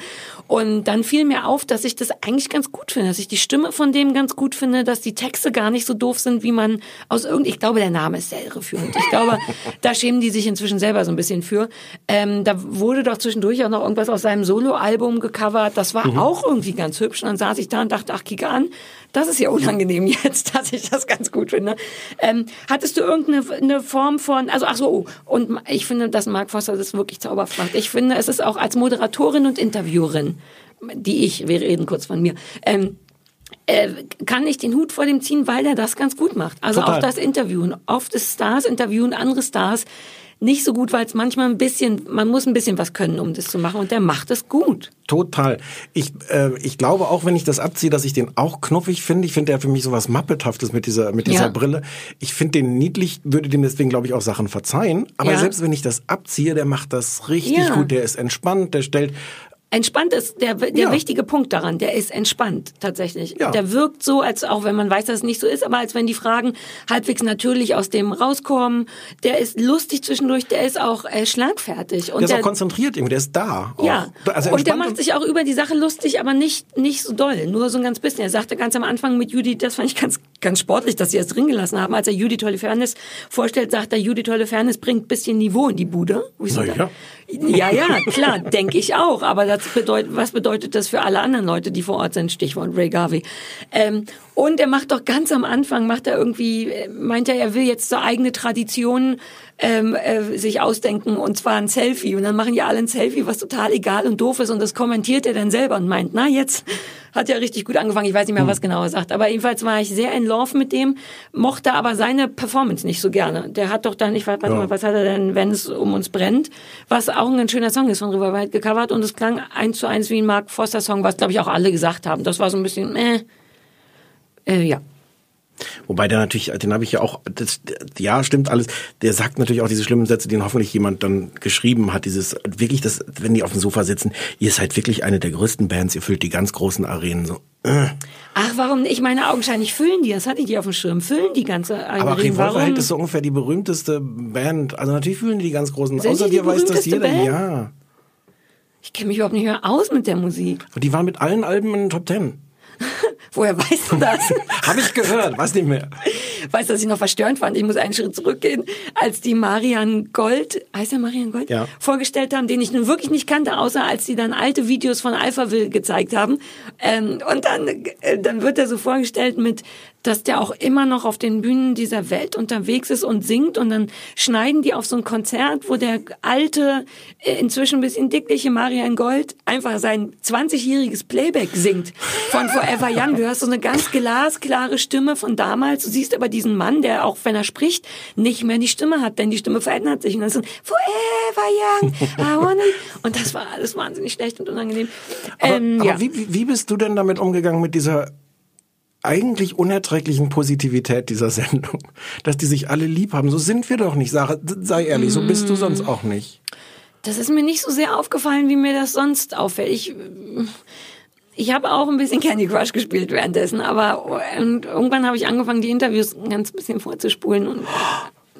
Und dann fiel mir auf, dass ich das eigentlich ganz gut finde, dass ich die Stimme von dem ganz gut finde, dass die Texte gar nicht so doof sind, wie man aus irgend, ich glaube, der Name ist sehr irreführend. Ich glaube, da schämen die sich inzwischen selber so ein bisschen für. Ähm, da wurde doch zwischendurch auch noch irgendwas aus seinem Soloalbum gecovert. Das war auch irgendwie ganz hübsch. Und dann saß ich da und dachte, ach, kick an, das ist ja unangenehm jetzt, dass ich das ganz gut finde. Ähm, hattest du irgendeine eine Form von, also ach so, oh, und ich finde, dass Mark Foster das wirklich zauberhaft macht. Ich finde, es ist auch als Moderatorin und Interviewerin, die ich, wir reden kurz von mir, ähm, äh, kann ich den Hut vor dem ziehen, weil er das ganz gut macht. Also Total. auch das Interviewen. Oft ist Stars interviewen andere Stars nicht so gut, weil es manchmal ein bisschen, man muss ein bisschen was können, um das zu machen und der macht es gut. Total. Ich, äh, ich glaube auch, wenn ich das abziehe, dass ich den auch knuffig finde. Ich finde der für mich sowas Mappethaftes mit dieser, mit dieser Ja. Brille. Ich finde den niedlich, würde dem deswegen, glaube ich, auch Sachen verzeihen. Aber Ja. selbst wenn ich das abziehe, der macht das richtig Ja. gut. Der ist entspannt, der stellt, Entspannt ist der, der Ja. wichtige Punkt daran. Der ist entspannt, tatsächlich. Ja. Der wirkt so, als auch wenn man weiß, dass es nicht so ist, aber als wenn die Fragen halbwegs natürlich aus dem rauskommen. Der ist lustig zwischendurch, der ist auch äh, schlagfertig. Und der ist auch konzentriert irgendwie, der ist da. Auch. ja, Also und der macht sich auch über die Sache lustig, aber nicht nicht so doll, nur so ein ganz bisschen. Er sagte ganz am Anfang mit Judy, das fand ich ganz ganz sportlich, dass sie es drin gelassen haben. Als er Judith Holofernes vorstellt, sagt er, Judith Holofernes bringt bisschen Niveau in die Bude. Wo ich so dachte, ja, ja, klar, denke ich auch. Aber das bedeutet, was bedeutet das für alle anderen Leute, die vor Ort sind? Stichwort Ray Garvey. Ähm, und er macht doch ganz am Anfang, macht er irgendwie, äh, meint er, er will jetzt so eigene Traditionen ähm, äh, sich ausdenken und zwar ein Selfie. Und dann machen die alle ein Selfie, was total egal und doof ist. Und das kommentiert er dann selber und meint, na jetzt hat ja richtig gut angefangen. Ich weiß nicht mehr, was genau er sagt. Aber jedenfalls war ich sehr in Love mit dem, mochte aber seine Performance nicht so gerne. Der hat doch dann, ich weiß, warte Ja. mal, was hat er denn, wenn es um uns brennt, was auch ein ganz schöner Song ist von River White gecovert und es klang eins zu eins wie ein Mark Foster Song, was glaube ich auch alle gesagt haben. Das war so ein bisschen, äh, äh ja. Wobei der natürlich, den habe ich ja auch, das, ja, stimmt alles. Der sagt natürlich auch diese schlimmen Sätze, die hoffentlich jemand dann geschrieben hat. Dieses, wirklich, das, wenn die auf dem Sofa sitzen, ihr seid wirklich eine der größten Bands, ihr füllt die ganz großen Arenen so. Äh. Ach, warum? Ich meine, augenscheinlich füllen die, das hatte ich die auf dem Schirm, füllen die ganze Aber Arena. Revolverheld Warum? ist so ungefähr die berühmteste Band. Also natürlich fühlen die die ganz großen. Sind Außer dir weiß das jeder. Band? Ja. Ich kenne mich überhaupt nicht mehr aus mit der Musik. Und die waren mit allen Alben in den Top Ten. Woher weißt du das? Habe ich gehört, weiß nicht mehr. weißt du, was ich noch verstörend fand? Ich muss einen Schritt zurückgehen, als die Marian Gold, heißt er Marian Gold? Ja. Vorgestellt haben, den ich nun wirklich nicht kannte, außer als sie dann alte Videos von Alphaville gezeigt haben. Ähm, und dann, äh, dann wird er so vorgestellt mit, dass der auch immer noch auf den Bühnen dieser Welt unterwegs ist und singt und dann schneiden die auf so ein Konzert, wo der alte, äh, inzwischen ein bisschen dickliche Marian Gold einfach sein 20-jähriges Playback singt von Forever Young. Du hörst so eine ganz glasklare Stimme von damals. Du siehst aber diesen Mann, der auch wenn er spricht, nicht mehr die Stimme hat, denn die Stimme verändert sich. Und dann ist so Forever Young, I wanna... Und das war alles wahnsinnig schlecht und unangenehm. Aber, ähm, aber ja. wie, wie- wie bist du denn damit umgegangen mit dieser eigentlich unerträglichen Positivität dieser Sendung? Dass die sich alle lieb haben. So sind wir doch nicht, Sarah. Sei ehrlich, so bist du sonst auch nicht. Das ist mir nicht so sehr aufgefallen, wie mir das sonst auffällt. Ich, ich habe auch ein bisschen Candy Crush gespielt währenddessen, aber irgendwann habe ich angefangen, die Interviews ein ganz bisschen vorzuspulen und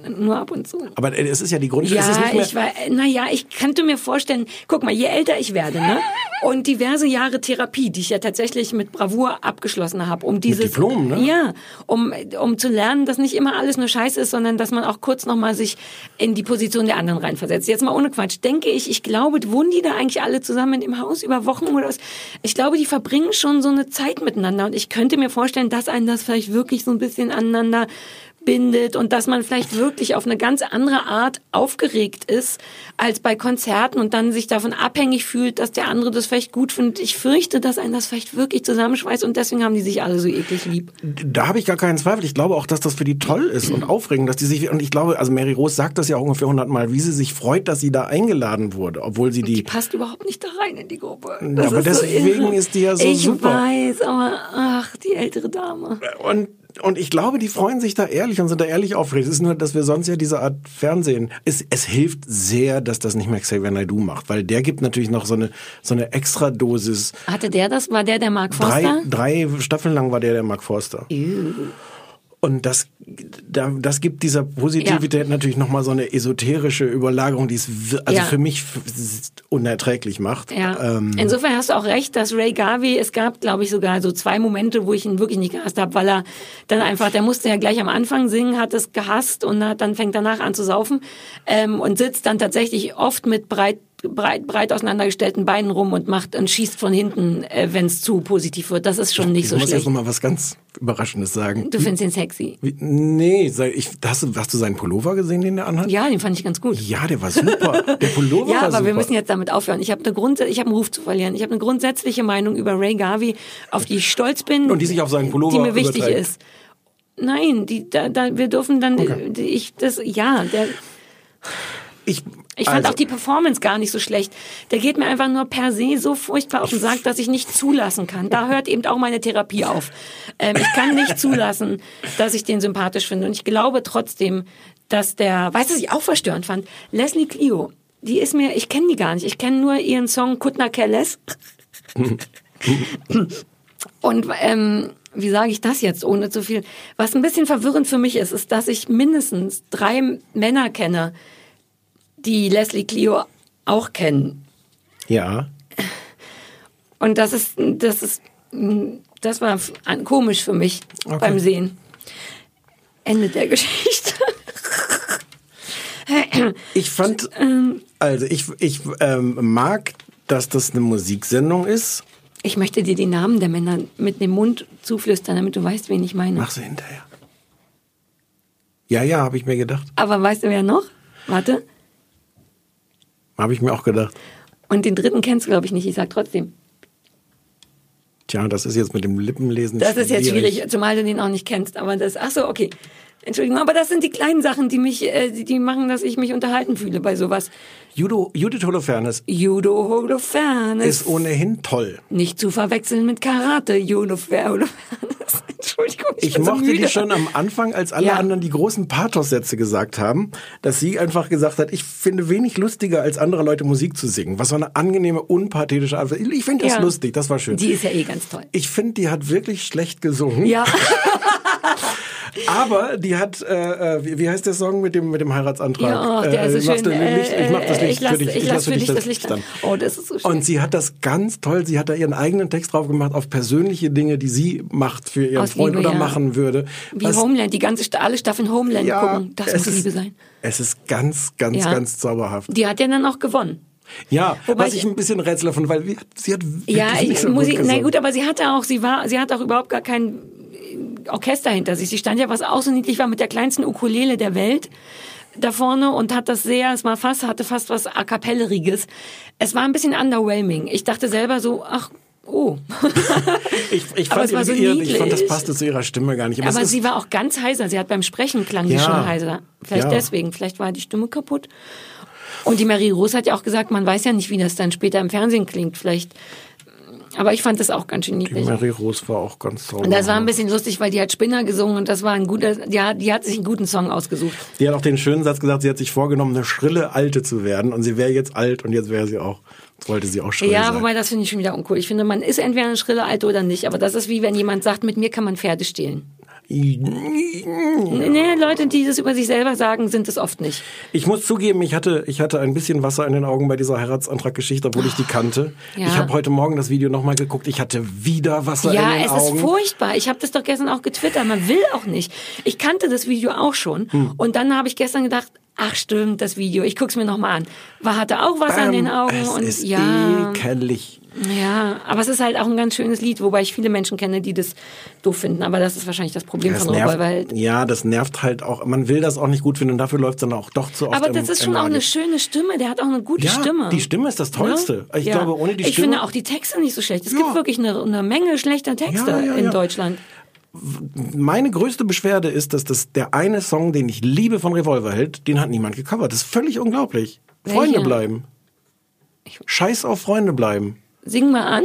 nur ab und zu. Aber äh, es ist ja die Grund. es ist Ja, nicht mehr, ich war, naja, ich könnte mir vorstellen, guck mal, je älter ich werde, ne? Und diverse Jahre Therapie, die ich ja tatsächlich mit Bravour abgeschlossen habe, um dieses, Diplom, ne? Ja, um, um zu lernen, dass nicht immer alles nur Scheiße ist, sondern dass man auch kurz nochmal sich in die Position der anderen reinversetzt. Jetzt mal ohne Quatsch, denke ich, ich glaube, wohnen die da eigentlich alle zusammen in dem Haus über Wochen oder was? Ich glaube, die verbringen schon so eine Zeit miteinander und ich könnte mir vorstellen, dass einen das vielleicht wirklich so ein bisschen aneinander bindet und dass man vielleicht wirklich auf eine ganz andere Art aufgeregt ist als bei Konzerten und dann sich davon abhängig fühlt, dass der andere das vielleicht gut findet. Ich fürchte, dass einen das vielleicht wirklich zusammenschweißt und deswegen haben die sich alle so eklig lieb. da habe ich gar keinen Zweifel. Ich glaube auch, dass das für die toll ist und aufregend, dass die sich und ich glaube, also Mary Rose sagt das ja auch ungefähr hundertmal, wie sie sich freut, dass sie da eingeladen wurde, obwohl sie die. Die passt überhaupt nicht da rein in die Gruppe. Ja, aber deswegen irre. ist die ja so ich super. weiß, aber ach, die ältere Dame. Und und ich glaube, die freuen sich da ehrlich und sind da ehrlich aufgeregt. Es ist nur, dass wir sonst ja diese Art Fernsehen. Es, es hilft sehr, dass das nicht mehr Xavier Naidoo macht, weil der gibt natürlich noch so eine so eine extra Dosis. Hatte der das? War der der Mark Drei, Forster? drei Staffeln lang war der der Mark Forster. Und das, da, das gibt dieser Positivität natürlich nochmal so eine esoterische Überlagerung, die es also Ja. für mich unerträglich macht. Ja. Ähm, Insofern hast du auch recht, dass Ray Garvey, es gab, glaube ich, sogar so zwei Momente, wo ich ihn wirklich nicht gehasst habe, weil er dann einfach, der musste ja gleich am Anfang singen, hat es gehasst und hat, dann fängt danach an zu saufen ähm, und sitzt dann tatsächlich oft mit breit breit, breit auseinandergestellten Beinen rum und macht und schießt von hinten, äh, wenn es zu positiv wird. Das ist schon nicht ich so muss jetzt schlecht. nochmal was ganz Überraschendes sagen. Du findest ihn sexy. Wie, nee, ich, hast, du, hast du seinen Pullover gesehen, den der anhat? Ja, den fand ich ganz gut. Ja, der war super. Der Pullover Ja, war aber super. wir müssen jetzt damit aufhören. Ich habe eine Grund, ich habe einen Ruf zu verlieren. Ich habe eine grundsätzliche Meinung über Ray Garvey, auf die ich stolz bin Und die sich auf seinen Pullover die mir wichtig überträgt. ist. Nein, die, da, da, wir dürfen dann, die, ich, das, ja, der, ich, ich fand also, auch die Performance gar nicht so schlecht. Der geht mir einfach nur per se so furchtbar auf den Sack, dass ich nicht zulassen kann. Da hört eben auch meine Therapie auf. Ähm, ich kann nicht zulassen, dass ich den sympathisch finde. Und ich glaube trotzdem, dass der, weißt du, was ich auch verstörend fand? Leslie Clio, die ist mir, ich kenne die gar nicht. Ich kenne nur ihren Song Kutna Careless. Und ähm, wie sage ich das jetzt, ohne zu viel? Was ein bisschen verwirrend für mich ist, ist, dass ich mindestens drei Männer kenne, die Leslie Clio auch kennen. Ja. Und das ist, das ist, das war komisch für mich Okay. beim Sehen. Ende der Geschichte. Ich fand, also ich, ich ähm, mag, dass das eine Musiksendung ist. Ich möchte dir die Namen der Männer mit dem Mund zuflüstern, damit du weißt, wen ich meine. Mach sie hinterher. Ja, ja, habe ich mir gedacht. Aber weißt du wer noch? Warte. Habe ich mir auch gedacht. Und den dritten kennst du, glaube ich, nicht. Ich sag trotzdem. Tja, das ist jetzt mit dem Lippenlesen Das ist jetzt schwierig, zumal du den auch nicht kennst. Aber das, ach so, okay. Entschuldigung, aber das sind die kleinen Sachen, die mich, äh, die- die machen, dass ich mich unterhalten fühle bei sowas. Judo, Judith Holofernes Judo Holofernes. ist ohnehin toll. Nicht zu verwechseln mit Karate, Judo Holofernes. Entschuldigung, Ich bin so mochte müde. die schon am Anfang, als alle Ja. anderen die großen Pathos-Sätze gesagt haben, dass sie einfach gesagt hat, ich finde wenig lustiger, als andere Leute Musik zu singen. Was so eine angenehme, unpathetische Art. Ich finde das Ja. lustig, das war schön. Die ist ja eh ganz toll. ich finde, die hat wirklich schlecht gesungen. Ja, Aber die hat, äh, äh, wie, heißt der Song mit dem, mit dem Heiratsantrag? ja oh, der ist so schön. Licht, ich mach das äh, Licht ich lass, für dich. Ich lass für dich das Licht an. Oh, das ist so schön. Und sie hat das ganz toll. Sie hat da ihren eigenen Text drauf gemacht auf persönliche Dinge, die sie macht für ihren Aus Freund Liebe, oder ja. machen würde. Wie Was- Homeland, die ganze, alle Staffeln Homeland ja, gucken. Das muss ist, Liebe sein. Es ist ganz, ganz, Ja. ganz zauberhaft. Die hat ja dann auch gewonnen. Ja, Wobei was ich ich- ein bisschen rätsel davon, weil sie hat, sie hat wirklich Ja, nicht ich, so Musik, gut na gesungen. gut, aber sie hatte auch, sie war, sie hat auch überhaupt gar kein äh, Orchester hinter sich. Sie stand ja, was auch so niedlich war, mit der kleinsten Ukulele der Welt da vorne und hat das sehr, es war fast, hatte fast was A Cappelleriges. Es war ein bisschen underwhelming. Ich dachte selber so, ach, oh. Ich, ich, Aber fand es war so ihr, ich fand, das passte zu ihrer Stimme gar nicht. Aber ist- sie war auch ganz heiser. Sie hat beim Sprechen klang die Ja. schon heiser. Vielleicht Ja. deswegen. Vielleicht war die Stimme kaputt. Und die Mary Rose hat ja auch gesagt, man weiß ja nicht, wie das dann später im Fernsehen klingt. Vielleicht. Aber ich fand das auch ganz schön die niedlich. Mary Rose war auch ganz sauber. Und das war ein bisschen lustig, weil die hat Spinner gesungen und das war ein guter, ja, die hat sich einen guten Song ausgesucht. Die hat auch den schönen Satz gesagt, sie hat sich vorgenommen, eine schrille Alte zu werden. Und sie wäre jetzt alt und jetzt wäre sie auch, wollte sie auch schrill Ja, sein. wobei das finde ich schon wieder uncool. Ich finde, man ist entweder eine schrille Alte oder nicht. Aber das ist wie wenn jemand sagt, mit mir kann man Pferde stehlen. Nee, Leute, die das über sich selber sagen, sind es oft nicht. Ich muss zugeben, ich hatte, ich hatte ein bisschen Wasser in den Augen bei dieser Heiratsantrag-Geschichte, obwohl ich die kannte. Ja. Ich habe heute Morgen das Video nochmal geguckt. Ich hatte wieder Wasser Ja, in den es Augen. ist furchtbar. Ich habe das doch gestern auch getwittert. Man will auch nicht. Ich kannte das Video auch schon. Hm. Und dann habe ich gestern gedacht, ach stimmt, das Video. Ich guck's mir noch mal an. War hatte auch Wasser in den Augen es und ist ja, ekelig. Ja. Aber es ist halt auch ein ganz schönes Lied, wobei ich viele Menschen kenne, die das doof finden. Aber das ist wahrscheinlich das Problem Das von Revolverheld. ja, das nervt halt auch. Man will das auch nicht gut finden und dafür läuft es dann auch doch zu oft Aber im, das ist im schon auch eine schöne Stimme. Der hat auch eine gute Ja, Stimme. die Stimme ist das Tollste. Ich Ja. glaube, ohne die Ich Stimme- finde auch die Texte nicht so schlecht. Es Ja. gibt wirklich eine, eine Menge schlechter Texte Ja, ja, in ja. Deutschland. Meine größte Beschwerde ist, dass das der eine Song, den ich liebe von Revolverheld, den hat niemand gecovert. Das ist völlig unglaublich. Welcher? Freunde bleiben. Scheiß auf Freunde bleiben. Sing mal an.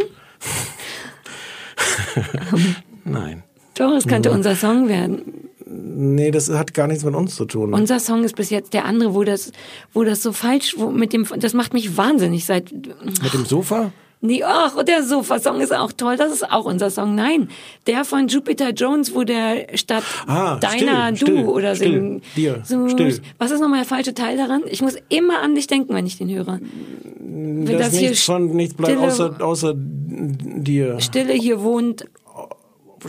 Nein. Doch, es könnte unser Song werden. Nee, das hat gar nichts mit uns zu tun. Unser Song ist bis jetzt der andere, wo das, wo das so falsch, wo mit dem, das macht mich wahnsinnig seit, mit dem Sofa? Nee, ach, der Sofa-Song ist auch toll, das ist auch unser Song. Nein, der von Jupiter Jones, wo der statt Ah, deiner still, du still, oder singen. dir, so, still. Was ist nochmal der falsche Teil daran? Ich muss immer an dich denken, wenn ich den höre. Wenn Das, hier nichts von nichts bleibt Stille- außer, außer dir. Stille hier wohnt,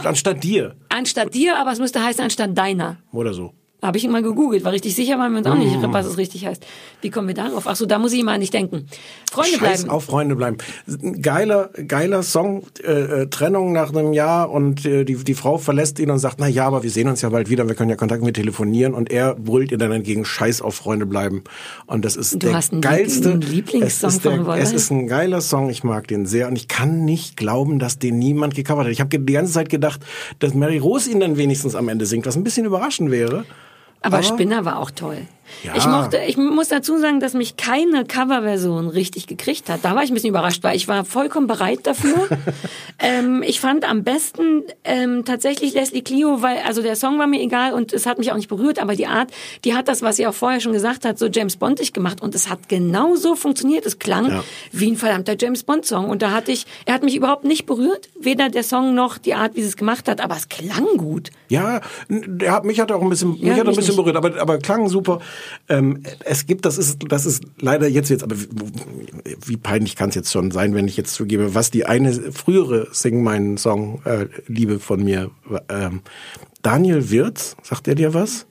Anstatt dir. anstatt dir, aber es müsste heißen anstatt deiner. Oder so. Habe ich immer gegoogelt, war richtig sicher, waren wir uns auch nicht, Mm. was es richtig heißt. Wie kommen wir darauf? Ach so, da muss ich an dich denken. Freunde Scheiß bleiben. auf Freunde bleiben. Geiler, geiler Song, äh, äh, Trennung nach einem Jahr und äh, die, die Frau verlässt ihn und sagt, na ja, aber wir sehen uns ja bald wieder, wir können ja Kontakt mit telefonieren und er brüllt ihr dann entgegen, Scheiß auf Freunde bleiben. Und das ist Du der hast einen geilste. Liebling- Lieblingssong es ist, von der, Revolver? es ist ein geiler Song, ich mag den sehr und ich kann nicht glauben, dass den niemand gecovert hat. Ich habe die ganze Zeit gedacht, dass Mary Rose ihn dann wenigstens am Ende singt, was ein bisschen überraschend wäre. Aber, Spinner war auch toll. Ja. Ich mochte, ich muss dazu sagen, dass mich keine Coverversion richtig gekriegt hat. Da war ich ein bisschen überrascht, weil ich war vollkommen bereit dafür. ähm, ich fand am besten ähm, tatsächlich Leslie Clio, weil also der Song war mir egal und es hat mich auch nicht berührt, aber die Art, die hat das, was sie auch vorher schon gesagt hat, so James Bondig gemacht und es hat genau so funktioniert. Es klang Ja. wie ein verdammter James Bond Song und da hatte ich, er hat mich überhaupt nicht berührt, weder der Song noch die Art, wie sie es gemacht hat, aber es klang gut. Ja, der hat, mich hat er auch ein bisschen, mich Ja, hat er ein mich bisschen nicht. berührt, aber, aber klang super. Ähm, es gibt, das ist, das ist leider jetzt jetzt, aber wie, peinlich kann es jetzt schon sein, wenn ich jetzt zugebe, was die eine frühere Sing meinen Song äh, Liebe von mir ähm, Daniel Wirz, sagt er dir was?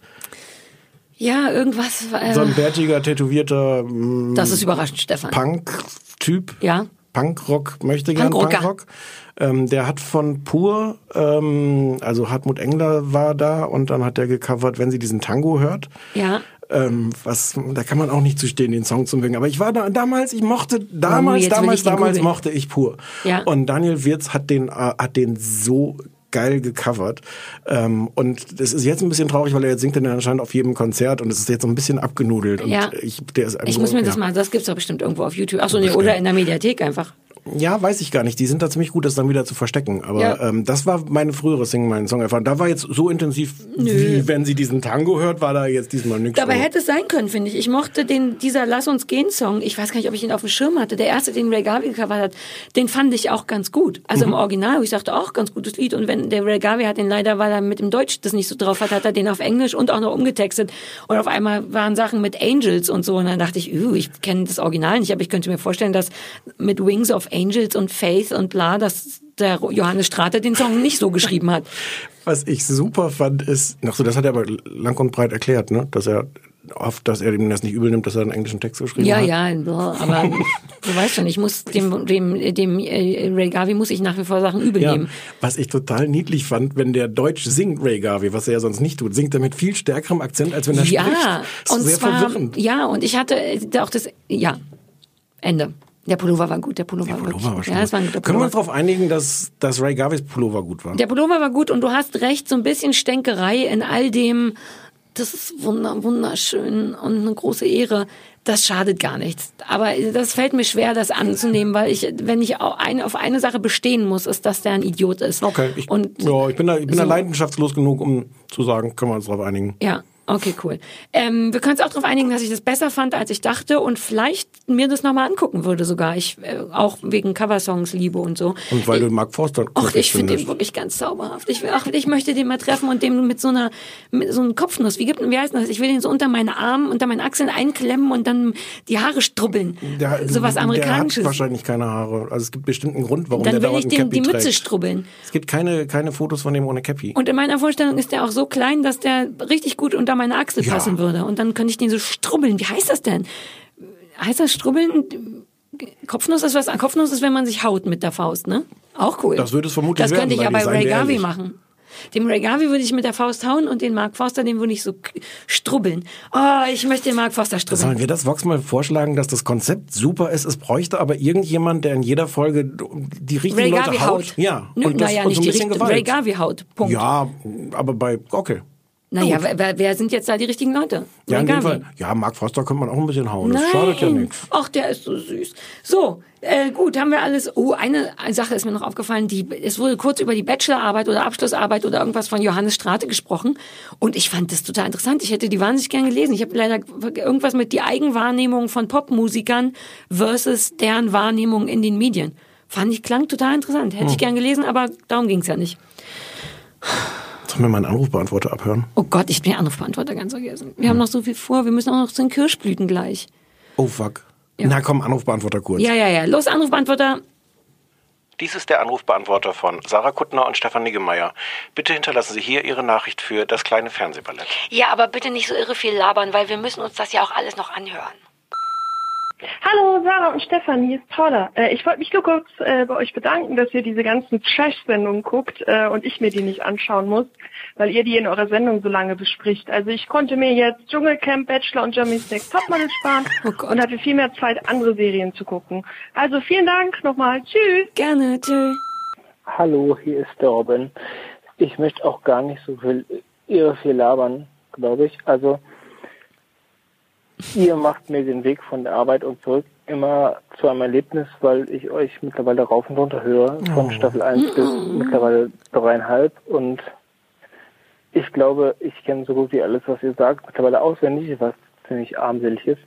Ja, irgendwas. Äh, So ein bärtiger, tätowierter mm, das ist überraschend, Stefan. Punk-Typ. Ja. Punkrock möchte gern Punkrocker. Punkrock. Ähm, der hat von Pur, ähm, also Hartmut Engler war da und dann hat der gecovert, wenn sie diesen Tango hört. Ja. Ähm, was, da kann man auch nicht zu stehen, den Song zu mögen. Aber ich war da damals, ich mochte damals, Oh, damals, damals googeln. mochte ich Pur. Ja. Und Daniel Wirz hat den, äh, hat den so geil gecovert. Ähm, und das ist jetzt ein bisschen traurig, weil er jetzt singt dann anscheinend auf jedem Konzert und es ist jetzt so ein bisschen abgenudelt. Und Ja. ich, der ist Ich muss mir das ja. mal, das gibt's doch bestimmt irgendwo auf YouTube. Achso, nee, oder in der Mediathek einfach. Ja, weiß ich gar nicht. Die sind da ziemlich gut, das dann wieder zu verstecken. Aber Ja. ähm, das war meine frühere Sing meinen Song erfahren. Da war jetzt so intensiv, wie wenn sie diesen Tango hört, war da jetzt diesmal nichts. Dabei hätte es sein können, finde ich. Ich mochte den, dieser Lass uns gehen Song. Ich weiß gar nicht, ob ich ihn auf dem Schirm hatte. Der erste, den Ray Garvey gecovert hat, den fand ich auch ganz gut. Also Mhm. im Original, wo ich dachte, auch ganz gutes Lied. Und wenn der Ray Garvey hat den leider, weil er mit dem Deutsch das nicht so drauf hat, hat er den auf Englisch und auch noch umgetextet. Und auf einmal waren Sachen mit Angels und so. Und dann dachte ich, uh, ich kenne das Original nicht, aber ich könnte mir vorstellen, dass mit Wings of Angels und Faith und bla, dass der Johannes Strate den Song nicht so geschrieben hat. Was ich super fand, ist, ach so, das hat er aber lang und breit erklärt, ne? Dass er oft, dass er ihm das nicht übel nimmt, dass er einen englischen Text geschrieben Ja, hat. ja, blah, aber du weißt schon, ich muss dem, dem, dem äh, Ray Garvey muss ich nach wie vor Sachen übel Ja, nehmen. was ich total niedlich fand, wenn der Deutsch singt, Ray Garvey, was er ja sonst nicht tut, singt er mit viel stärkerem Akzent, als wenn er Ja, spricht. Ist und sehr zwar, verwirrend. ja, und ich hatte äh, auch das, ja, Ende. Der Pullover war gut, der Pullover, war Pullover war gut. schon Ja, das war ein guter Können wir uns Pullover. darauf einigen, dass, dass Ray Garveys Pullover gut war? Der Pullover war gut und du hast recht, so ein bisschen Stänkerei in all dem, das ist wunder, wunderschön und eine große Ehre. Das schadet gar nichts. Aber das fällt mir schwer, das anzunehmen, weil ich, wenn ich auf eine Sache bestehen muss, ist, dass der ein Idiot ist. Okay, ich, und ja, ich bin da, ich bin da so- leidenschaftslos genug, um zu sagen, können wir uns darauf einigen. Ja, okay, cool. Ähm, wir können uns auch darauf einigen, dass ich das besser fand, als ich dachte und vielleicht mir das nochmal angucken würde sogar. Ich äh, auch wegen Coversongs liebe und so. Und weil du Mark Forster Ach, ich finde den wirklich ganz zauberhaft. Ich, will, ach, ich möchte den mal treffen und dem mit so einer, mit so einem Kopfnuss, wie gibt, wie heißt das? Ich will den so unter meine Arme, unter meinen Achseln einklemmen und dann die Haare strubbeln. Der, so was Amerikanisches. Der hat wahrscheinlich keine Haare. Also es gibt bestimmt einen Grund, warum dann der will dauernd ich dem die Mütze trägt. strubbeln. Es gibt keine, keine Fotos von dem ohne Cappy. Und in meiner Vorstellung ist der auch so klein, dass der richtig gut unter meine Achsel Ja. passen würde. Und dann könnte ich den so strubbeln. Wie heißt das denn? Heißt das strubbeln? Kopfnuss ist was, Kopfnuss ist, wenn man sich haut mit der Faust, ne? Auch cool. Das würde es vermutlich Das könnte werden, ich ja bei Ray ehrlich. machen. Dem Ray Garvey würde ich mit der Faust hauen und den Mark Forster, den würde ich so strubbeln. Oh, ich möchte den Mark Forster strubbeln. Sollen wir das Vox mal vorschlagen, dass das Konzept super ist? Es bräuchte aber irgendjemand, der in jeder Folge die richtigen Ray Leute Garvey haut. haut. Ja. Nö, und das naja, und nicht so ein die richtige. Gewalt. Ray Garvey haut. Punkt. Ja, aber bei, okay. Naja, wer, wer, wer sind jetzt da die richtigen Leute? Ja, in dem. Fall. Ja, Mark Foster könnte man auch ein bisschen hauen. Das schadet ja nichts. Ach, der ist so süß. So, äh, gut, haben wir alles. Oh, eine Sache ist mir noch aufgefallen. Die, es wurde kurz über die Bachelorarbeit oder Abschlussarbeit oder irgendwas von Johannes Strate gesprochen. Und ich fand das total interessant. Ich hätte die wahnsinnig gern gelesen. Ich habe leider irgendwas mit die Eigenwahrnehmung von Popmusikern versus deren Wahrnehmung in den Medien. Fand ich, klang total interessant. Hätte ich Hm. gern gelesen, aber darum ging's ja nicht. Sollen wir mal einen Anrufbeantworter abhören? Oh Gott, ich bin den Anrufbeantworter ganz vergessen. Wir haben noch so viel vor. Wir müssen auch noch zu den Kirschblüten gleich. Oh, fuck. Ja. Na komm, Anrufbeantworter kurz. Ja, ja, ja. Los, Anrufbeantworter. Dies ist der Anrufbeantworter von Sarah Kuttner und Stefan Niggemeier. Bitte hinterlassen Sie hier Ihre Nachricht für das kleine Fernsehballett. Ja, aber bitte nicht so irre viel labern, weil wir müssen uns das ja auch alles noch anhören. Hallo Sarah und Stefan, hier ist Paula. Äh, ich wollte mich nur kurz äh, bei euch bedanken, dass ihr diese ganzen Trash-Sendungen guckt äh, und ich mir die nicht anschauen muss, weil ihr die in eurer Sendung so lange bespricht. Also ich konnte mir jetzt Dschungelcamp, Bachelor und Germany's Next Topmodel sparen Oh und hatte viel mehr Zeit, andere Serien zu gucken. Also vielen Dank nochmal. Tschüss. Gerne, tschö. Hallo, hier ist der Robin. Ich möchte auch gar nicht so viel, irre viel labern, glaube ich. Also, ihr macht mir den Weg von der Arbeit und zurück immer zu einem Erlebnis, weil ich euch mittlerweile rauf und runter höre, von Staffel 1 bis mittlerweile dreieinhalb und ich glaube, ich kenne so gut wie alles, was ihr sagt, mittlerweile auswendig, was ziemlich armselig ist.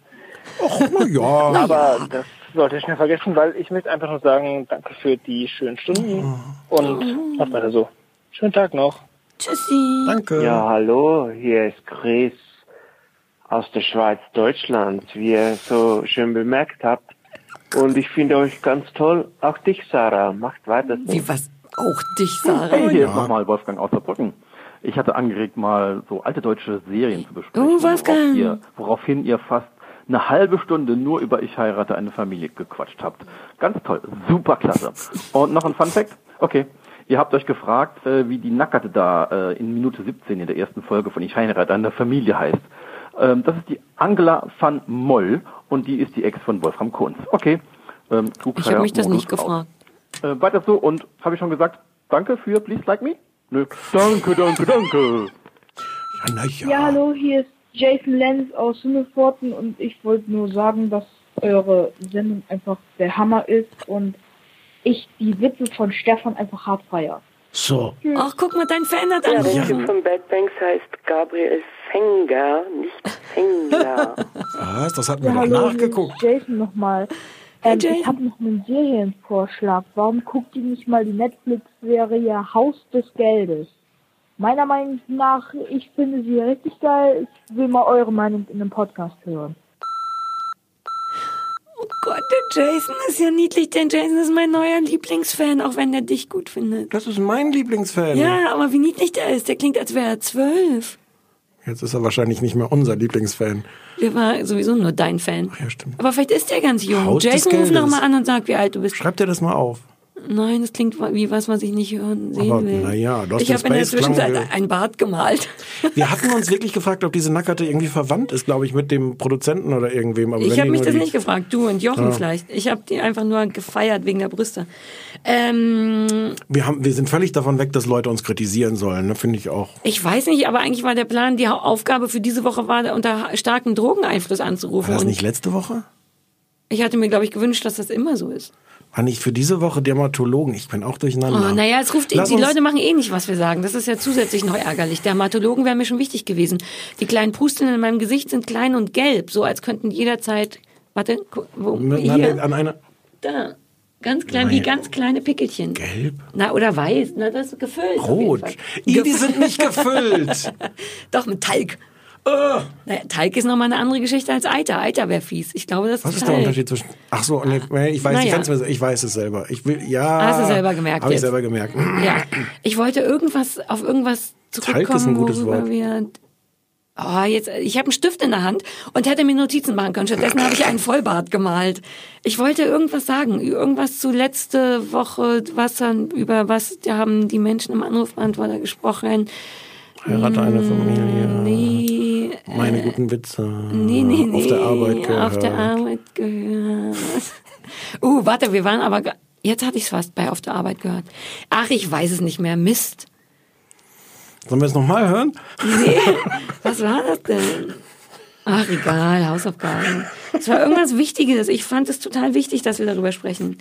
Na ja. Aber das sollte ich schnell vergessen, weil ich möchte einfach nur sagen, danke für die schönen Stunden und macht weiter so. Schönen Tag noch. Tschüssi. Danke. Ja, hallo, hier ist Chris aus der Schweiz, Deutschland, wie ihr so schön bemerkt habt. Und ich finde euch ganz toll. Auch dich, Sarah. Macht weiter so. Wie was? Auch dich, Sarah. Hey, hier ist nochmal Wolfgang aus Saarbrücken. Ich hatte angeregt, mal so alte deutsche Serien zu besprechen. Oh, Wolfgang. worauf ihr, woraufhin ihr fast eine halbe Stunde nur über Ich heirate eine Familie gequatscht habt. Ganz toll, super klasse. Und noch ein Fun Fact? Okay. Ihr habt euch gefragt, äh, wie die Nackerte da äh, in Minute 17 in der ersten Folge von Ich heirate eine Familie heißt. Ähm, das ist die Angela van Moll und die ist die Ex von Wolfram Kunz. Okay. Ähm, Ich habe mich das Modus nicht gefragt. Äh, weiter so und habe ich schon gesagt, danke für Please Like Me? Nö. Danke, danke, danke. Ja, na ja. Ja, hallo, hier ist Jason Lenz aus Himmelforten und ich wollte nur sagen, dass eure Sendung einfach der Hammer ist und ich die Witze von Stefan einfach hart feier. So. Ach, guck mal, dein Ja, der angerufen. Typ von Bad Banks heißt Gabriel Fenger, nicht Fengler. Was? Das hatten wir Ja, doch hallo, nachgeguckt. Jason nochmal. Ähm, ich habe noch einen Serienvorschlag. Warum guckt ihr nicht mal die Netflix-Serie Haus des Geldes? Meiner Meinung nach, ich finde sie richtig geil. Ich will mal eure Meinung in einem Podcast hören. Oh Gott, der Jason ist ja niedlich. Der Jason ist mein neuer Lieblingsfan, auch wenn er dich gut findet. Das ist mein Lieblingsfan. Ja, aber wie niedlich der ist. Der klingt, als wäre er zwölf. Jetzt ist er wahrscheinlich nicht mehr unser Lieblingsfan. Der war sowieso nur dein Fan. Ja, stimmt. Aber vielleicht ist der ganz jung. Haus Jason, ruf Geldes. noch mal an und sag, wie alt du bist. Schreib dir das mal auf. Nein, das klingt wie was, was ich nicht hören sehen Aber, will. na ja, du hast ich habe in der Zwischenzeit ein Bart gemalt. Wir hatten uns wirklich gefragt, ob diese Nackerte irgendwie verwandt ist, glaube ich, mit dem Produzenten oder irgendwem. Aber Ich habe mich das nicht gefragt, du und Jochen Ja. vielleicht. Ich habe die einfach nur gefeiert wegen der Brüste. Ähm, Wir, haben, wir sind völlig davon weg, dass Leute uns kritisieren sollen. Ne? Finde ich auch. ich weiß nicht, aber eigentlich war der Plan, die Aufgabe für diese Woche war, unter starkem Drogeneinfluss anzurufen. War das nicht letzte Woche? ich hatte mir, glaube ich, gewünscht, dass das immer so ist. War nicht für diese Woche Dermatologen? Ich bin auch durcheinander. Oh, naja, es ruft Lass die Leute machen eh nicht, was wir sagen. Das ist ja zusätzlich noch ärgerlich. Dermatologen wäre mir schon wichtig gewesen. Die kleinen Pustungen in meinem Gesicht sind klein und gelb, so als könnten jederzeit. Warte, wo, Na, hier, an einer da, ganz klein, wie ganz kleine Pickelchen. Gelb? Na oder weiß, na das ist gefüllt. Rot. I, die sind nicht gefüllt. Doch mit Talg. Naja, Talg ist nochmal eine andere Geschichte als Eiter. Eiter wäre fies. Ich glaube, das Was ist ist der. Unterschied zwischen. Ach so, nee, ich weiß, Naja. ich, ich weiß es selber. Ich will, ja. Hast du selber gemerkt Habe ich selber gemerkt. Ja, ich wollte irgendwas auf irgendwas zurückkommen, Talg ist ein gutes worüber Wort. wir. Oh, jetzt, ich habe einen Stift in der Hand und hätte mir Notizen machen können. Stattdessen habe ich einen Vollbart gemalt. Ich wollte irgendwas sagen, irgendwas zu letzte Woche, was dann über was da haben die Menschen im Anrufbeantworter gesprochen. Heirate eine Familie. Nee, Meine guten Witze. nee, nee, nee. Auf der Arbeit gehört. Auf der Arbeit gehört. Uh, warte, wir waren aber jetzt hatte ich es fast bei auf der Arbeit gehört. Ach, ich weiß es nicht mehr. Mist. Sollen wir es nochmal hören? Nee, was war das denn? Ach, egal, Hausaufgaben. Es war irgendwas Wichtiges. Ich fand es total wichtig, dass wir darüber sprechen.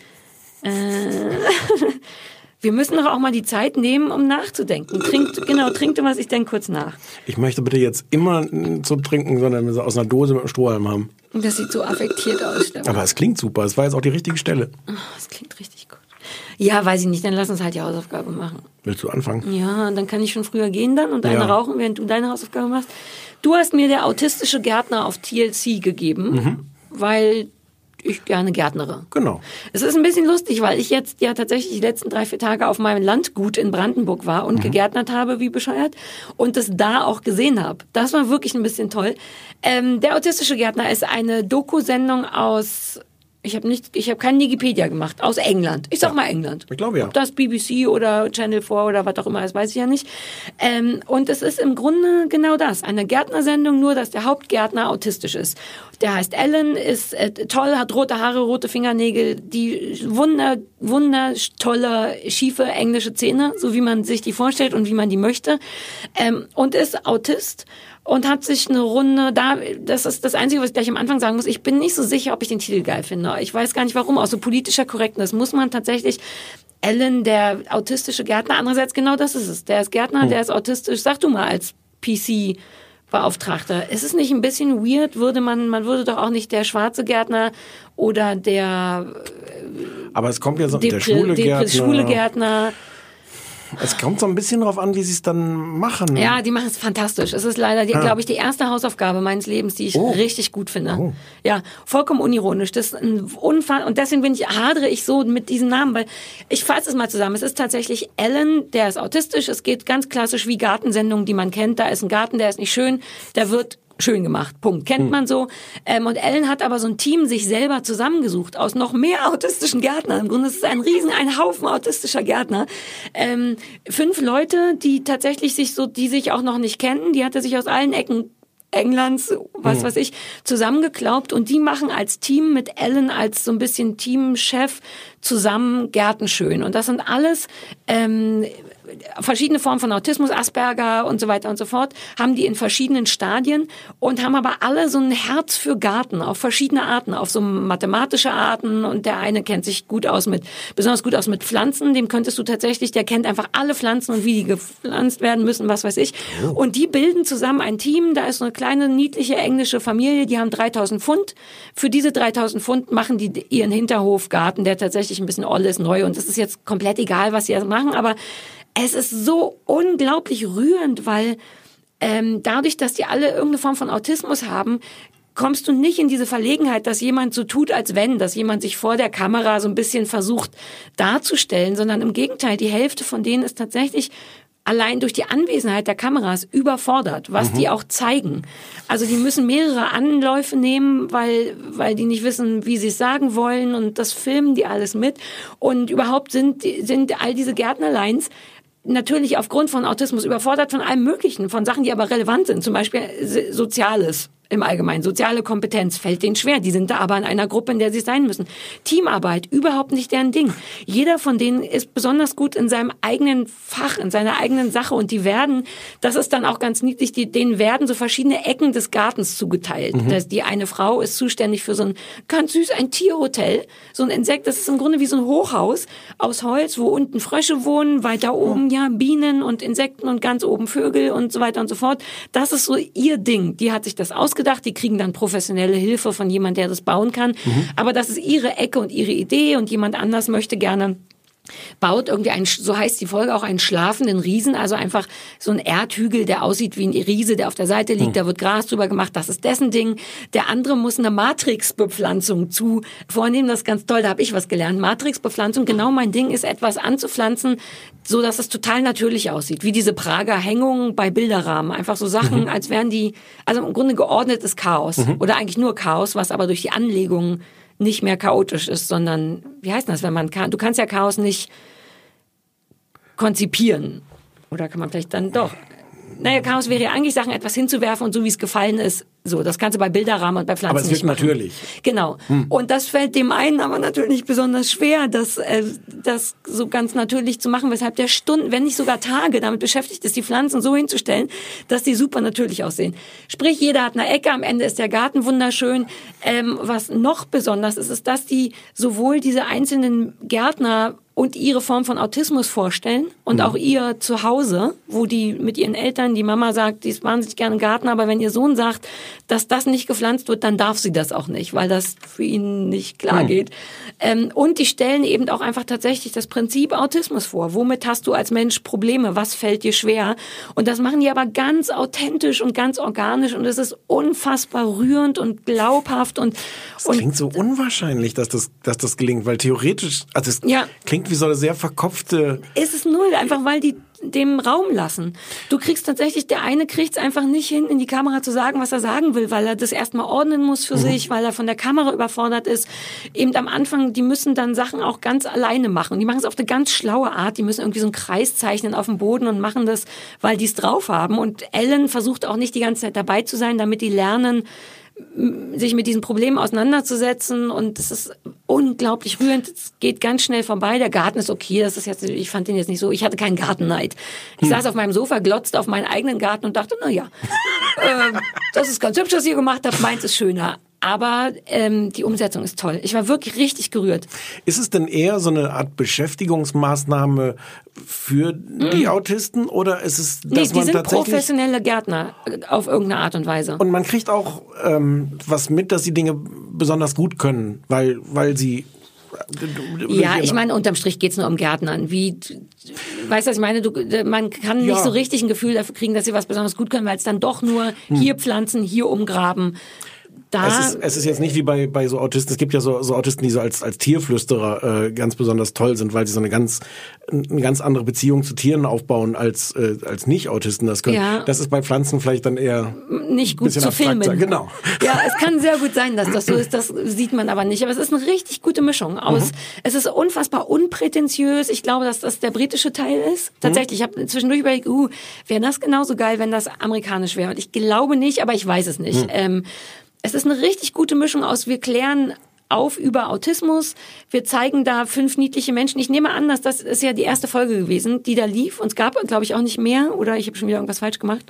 Äh, wir müssen doch auch mal die Zeit nehmen, um nachzudenken. Trinkt, genau, trinkt was, ich denke kurz nach. Ich möchte bitte jetzt immer mm, zum Trinken, sondern wir aus einer Dose mit einem Strohhalm haben. Und das sieht so affektiert aus, Stefan. Aber es klingt super. Es war jetzt auch die richtige Stelle. Oh, das klingt richtig gut. Ja, weiß ich nicht, dann lass uns halt die Hausaufgabe machen. Willst du anfangen? Ja, dann kann ich schon früher gehen dann und eine Ja. rauchen, während du deine Hausaufgabe machst. Du hast mir der autistische Gärtner auf TLC gegeben, Mhm. weil ich gerne gärtnere. Genau. Es ist ein bisschen lustig, weil ich jetzt ja tatsächlich die letzten drei, vier Tage auf meinem Landgut in Brandenburg war und gegärtnert habe, wie bescheuert, und es da auch gesehen habe. Das war wirklich ein bisschen toll. Ähm, der autistische Gärtner ist eine Doku-Sendung aus, ich habe nicht, ich habe keinen Wikipedia gemacht, aus England. Ich sag mal England. Ich glaube ja. Ob das BBC oder Channel 4 oder was auch immer ist, weiß ich ja nicht. Ähm, und es ist im Grunde genau das. Eine Gärtnersendung, nur dass der Hauptgärtner autistisch ist. Der heißt Alan, ist äh, toll, hat rote Haare, rote Fingernägel, die wunder, wunder tolle, schiefe englische Zähne, so wie man sich die vorstellt und wie man die möchte. Ähm, und ist Autist und hat sich eine Runde da, das ist das Einzige, was ich gleich am Anfang sagen muss, ich bin nicht so sicher, ob ich den Titel geil finde. Ich weiß gar nicht warum, aus so politischer Korrektness muss man tatsächlich Ellen, der autistische Gärtner, andererseits genau das ist es. Der ist Gärtner, Hm. der ist autistisch, sag du mal als PC Beauftragter. Ist es nicht ein bisschen weird, würde man, man würde doch auch nicht der schwarze Gärtner oder der, Aber es kommt ja so, der Depri- schwule Gärtner. schwule Gärtner Es kommt so ein bisschen drauf an, wie sie es dann machen. Ja, die machen es fantastisch. Es ist leider, Ah. glaube ich, die erste Hausaufgabe meines Lebens, die ich Oh. richtig gut finde. Ja, vollkommen unironisch. Das ist ein Unfall und deswegen bin ich hadere ich so mit diesem Namen, weil ich fasse es mal zusammen. Es ist tatsächlich Ellen, der ist autistisch. Es geht ganz klassisch wie Gartensendungen, die man kennt. Da ist ein Garten, der ist nicht schön, der wird schön gemacht. Punkt. Kennt Hm. man so. Ähm, und Ellen hat aber so ein Team sich selber zusammengesucht aus noch mehr autistischen Gärtnern. Im Grunde ist es ein Riesen, ein Haufen autistischer Gärtner. Ähm, fünf Leute, die tatsächlich sich so, die sich auch noch nicht kennen. Die hat er sich aus allen Ecken Englands, was Hm. weiß ich, zusammengeklaubt und die machen als Team mit Ellen als so ein bisschen Teamchef zusammen Gärten schön. Und das sind alles ähm, verschiedene Formen von Autismus, Asperger und so weiter und so fort, haben die in verschiedenen Stadien und haben aber alle so ein Herz für Garten auf verschiedene Arten, auf so mathematische Arten und der eine kennt sich gut aus mit, besonders gut aus mit Pflanzen, dem könntest du tatsächlich, der kennt einfach alle Pflanzen und wie die gepflanzt werden müssen, was weiß ich. Und die bilden zusammen ein Team, da ist so eine kleine niedliche englische Familie, die haben 3000 Pfund. Für diese 3000 Pfund machen die ihren Hinterhofgarten, der tatsächlich ein bisschen oll ist, neu und das ist jetzt komplett egal, was sie machen, aber es ist so unglaublich rührend, weil ähm, dadurch, dass die alle irgendeine Form von Autismus haben, kommst du nicht in diese Verlegenheit, dass jemand so tut, als wenn, dass jemand sich vor der Kamera so ein bisschen versucht darzustellen, sondern im Gegenteil, die Hälfte von denen ist tatsächlich allein durch die Anwesenheit der Kameras überfordert, was Mhm. die auch zeigen. Also die müssen mehrere Anläufe nehmen, weil, weil die nicht wissen, wie sie es sagen wollen und das filmen die alles mit. Und überhaupt sind, sind all diese Gärtnerlines natürlich aufgrund von Autismus überfordert von allem Möglichen, von Sachen, die aber relevant sind, zum Beispiel äh, Soziales im Allgemeinen. Soziale Kompetenz fällt denen schwer. Die sind da aber in einer Gruppe, in der sie sein müssen. Teamarbeit, überhaupt nicht deren Ding. Jeder von denen ist besonders gut in seinem eigenen Fach, in seiner eigenen Sache und die werden, das ist dann auch ganz niedlich, die, denen werden so verschiedene Ecken des Gartens zugeteilt. Mhm. Das, die eine Frau ist zuständig für so ein ganz süß, ein Tierhotel, so ein Insekt, das ist im Grunde wie so ein Hochhaus aus Holz, wo unten Frösche wohnen, weiter oben ja Bienen und Insekten und ganz oben Vögel und so weiter und so fort. Das ist so ihr Ding. Die hat sich das ausgedacht, die kriegen dann professionelle Hilfe von jemand, der das bauen kann. Aber das ist ihre Ecke und ihre Idee und jemand anders möchte gerne baut irgendwie ein, so heißt die Folge auch, einen schlafenden Riesen, also einfach so ein Erdhügel, der aussieht wie ein Riese, der auf der Seite liegt, Hm. da wird Gras drüber gemacht, das ist dessen Ding. Der andere muss eine Matrixbepflanzung zu vornehmen, das ist ganz toll, da habe ich was gelernt. Matrixbepflanzung, genau mein Ding ist, etwas anzupflanzen, so dass es total natürlich aussieht, wie diese Prager Hängung bei Bilderrahmen, einfach so Sachen, Mhm. als wären die, also im Grunde geordnetes Chaos Mhm. oder eigentlich nur Chaos, was aber durch die Anlegung nicht mehr chaotisch ist, sondern wie heißt das, wenn man kann, du kannst ja Chaos nicht konzipieren. Oder kann man vielleicht dann doch. Naja, Chaos wäre ja eigentlich Sachen etwas hinzuwerfen und so wie es gefallen ist, so. Das kannst du bei Bilderrahmen und bei Pflanzen Aber es wirkt natürlich. Genau. Hm. Und das fällt dem einen aber natürlich besonders schwer, das, äh, das so ganz natürlich zu machen, weshalb der Stunden, wenn nicht sogar Tage damit beschäftigt ist, die Pflanzen so hinzustellen, dass die super natürlich aussehen. Sprich, jeder hat eine Ecke, am Ende ist der Garten wunderschön. Ähm, was noch besonders ist, ist, dass die sowohl diese einzelnen Gärtner und ihre Form von Autismus vorstellen und Mhm. auch ihr Zuhause, wo die mit ihren Eltern, die Mama sagt, die ist wahnsinnig gerne Garten, aber wenn ihr Sohn sagt, dass das nicht gepflanzt wird, dann darf sie das auch nicht, weil das für ihn nicht klar Hm. geht. Ähm, und die stellen eben auch einfach tatsächlich das Prinzip Autismus vor. Womit hast du als Mensch Probleme? Was fällt dir schwer? Und das machen die aber ganz authentisch und ganz organisch und es ist unfassbar rührend und glaubhaft und, Es und klingt so unwahrscheinlich, dass das, dass das gelingt, weil theoretisch, also es Ja. klingt wie so eine sehr verkopfte. ist es null, einfach weil die dem Raum lassen. Du kriegst tatsächlich, der eine kriegt es einfach nicht hin, in die Kamera zu sagen, was er sagen will, weil er das erstmal ordnen muss für Mhm. sich, weil er von der Kamera überfordert ist. Eben am Anfang, die müssen dann Sachen auch ganz alleine machen. Die machen es auf eine ganz schlaue Art. Die müssen irgendwie so einen Kreis zeichnen auf dem Boden und machen das, weil die es drauf haben. Und Ellen versucht auch nicht die ganze Zeit dabei zu sein, damit die lernen, sich mit diesen Problemen auseinanderzusetzen und es ist unglaublich rührend. Es geht ganz schnell vorbei. Der Garten ist okay. Das ist jetzt, ich fand den jetzt nicht so. Ich hatte keinen Gartenneid. Ich saß auf meinem Sofa, glotzte auf meinen eigenen Garten und dachte, na ja, äh, das ist ganz hübsch, was ihr gemacht habt. Meins ist schöner. Aber ähm, die Umsetzung ist toll. Ich war wirklich richtig gerührt. Ist es denn eher so eine Art Beschäftigungsmaßnahme für die Autisten oder ist es, dass Mm. Nee, die man sind tatsächlich professionelle Gärtner äh, auf irgendeine Art und Weise. und man kriegt auch ähm, was mit, dass sie Dinge besonders gut können, weil weil sie Ja, ich meine, unterm Strich geht's nur um Gärtnern. Wie, weißt du, was ich meine? Du, man kann nicht Ja. so richtig ein Gefühl dafür kriegen, dass sie was besonders gut können, weil es dann doch nur Hm. hier pflanzen, hier umgraben. Da, Es ist, es ist jetzt nicht wie bei, bei so Autisten. Es gibt ja so, so Autisten, die so als, als Tierflüsterer äh, ganz besonders toll sind, weil sie so eine ganz, eine ganz andere Beziehung zu Tieren aufbauen als, äh, als Nicht-Autisten das können. Ja. Das ist bei Pflanzen vielleicht dann eher nicht gut zu abstrakter. filmen. Genau. Ja, es kann sehr gut sein, dass das so ist. Das sieht man aber nicht. Aber es ist eine richtig gute Mischung aus. Mhm. Es ist unfassbar unprätentiös. Ich glaube, dass das der britische Teil ist. Tatsächlich, ich habe zwischendurch überlegt, uh, wäre das genauso geil, wenn das amerikanisch wäre. Und ich glaube nicht, aber ich weiß es nicht. Mhm. Ähm, es ist eine richtig gute Mischung aus. Wir klären auf über Autismus. Wir zeigen da fünf niedliche Menschen. Ich nehme an, dass das ist ja die erste Folge gewesen, die da lief. Und es gab, glaube ich, auch nicht mehr. Oder ich habe schon wieder irgendwas falsch gemacht.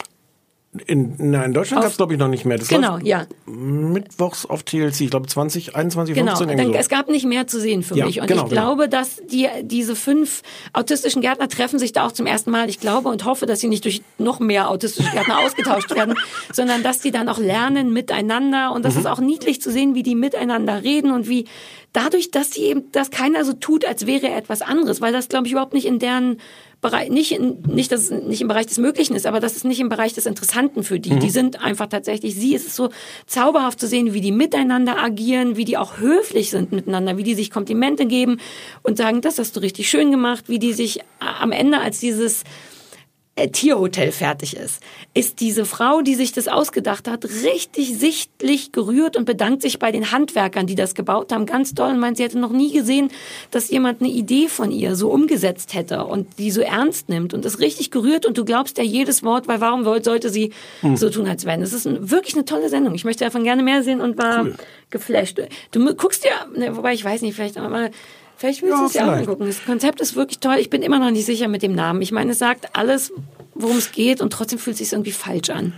In, na, in Deutschland gab es glaube ich noch nicht mehr. Das Genau, ja. mittwochs auf TLC, ich glaube 20, 21, Genau, 15 dann, irgendwie so. es gab nicht mehr zu sehen für Ja, mich. Und genau, ich genau. glaube, dass die, diese fünf autistischen Gärtner treffen sich da auch zum ersten Mal. Ich glaube und hoffe, dass sie nicht durch noch mehr autistische Gärtner ausgetauscht werden, sondern dass die dann auch lernen miteinander. Und das Mhm. ist auch niedlich zu sehen, wie die miteinander reden und wie dadurch, dass die eben, dass keiner so tut, als wäre er etwas anderes, weil das, glaube ich, überhaupt nicht in deren Bereich, nicht, in, nicht, dass es nicht im Bereich des Möglichen ist, aber das ist nicht im Bereich des Interessanten für die. Mhm. Die sind einfach tatsächlich sie. Es ist so zauberhaft zu sehen, wie die miteinander agieren, wie die auch höflich sind miteinander, wie die sich Komplimente geben und sagen, das hast du richtig schön gemacht, wie die sich am Ende als dieses äh, Tierhotel fertig ist, ist diese Frau, die sich das ausgedacht hat, richtig sichtlich gerührt und bedankt sich bei den Handwerkern, die das gebaut haben, ganz doll und meint, sie hätte noch nie gesehen, dass jemand eine Idee von ihr so umgesetzt hätte und die so ernst nimmt und ist richtig gerührt und du glaubst ja jedes Wort, weil warum sollte sie Hm. so tun, als wenn? Es ist ein, wirklich eine tolle Sendung. Ich möchte davon gerne mehr sehen und war geflasht. Du guckst dir, ne, wobei ich weiß nicht, vielleicht aber Vielleicht willst Ja, du es dir auch angucken. Das Konzept ist wirklich toll. Ich bin immer noch nicht sicher mit dem Namen. Ich meine, es sagt alles, worum es geht und trotzdem fühlt es sich irgendwie falsch an.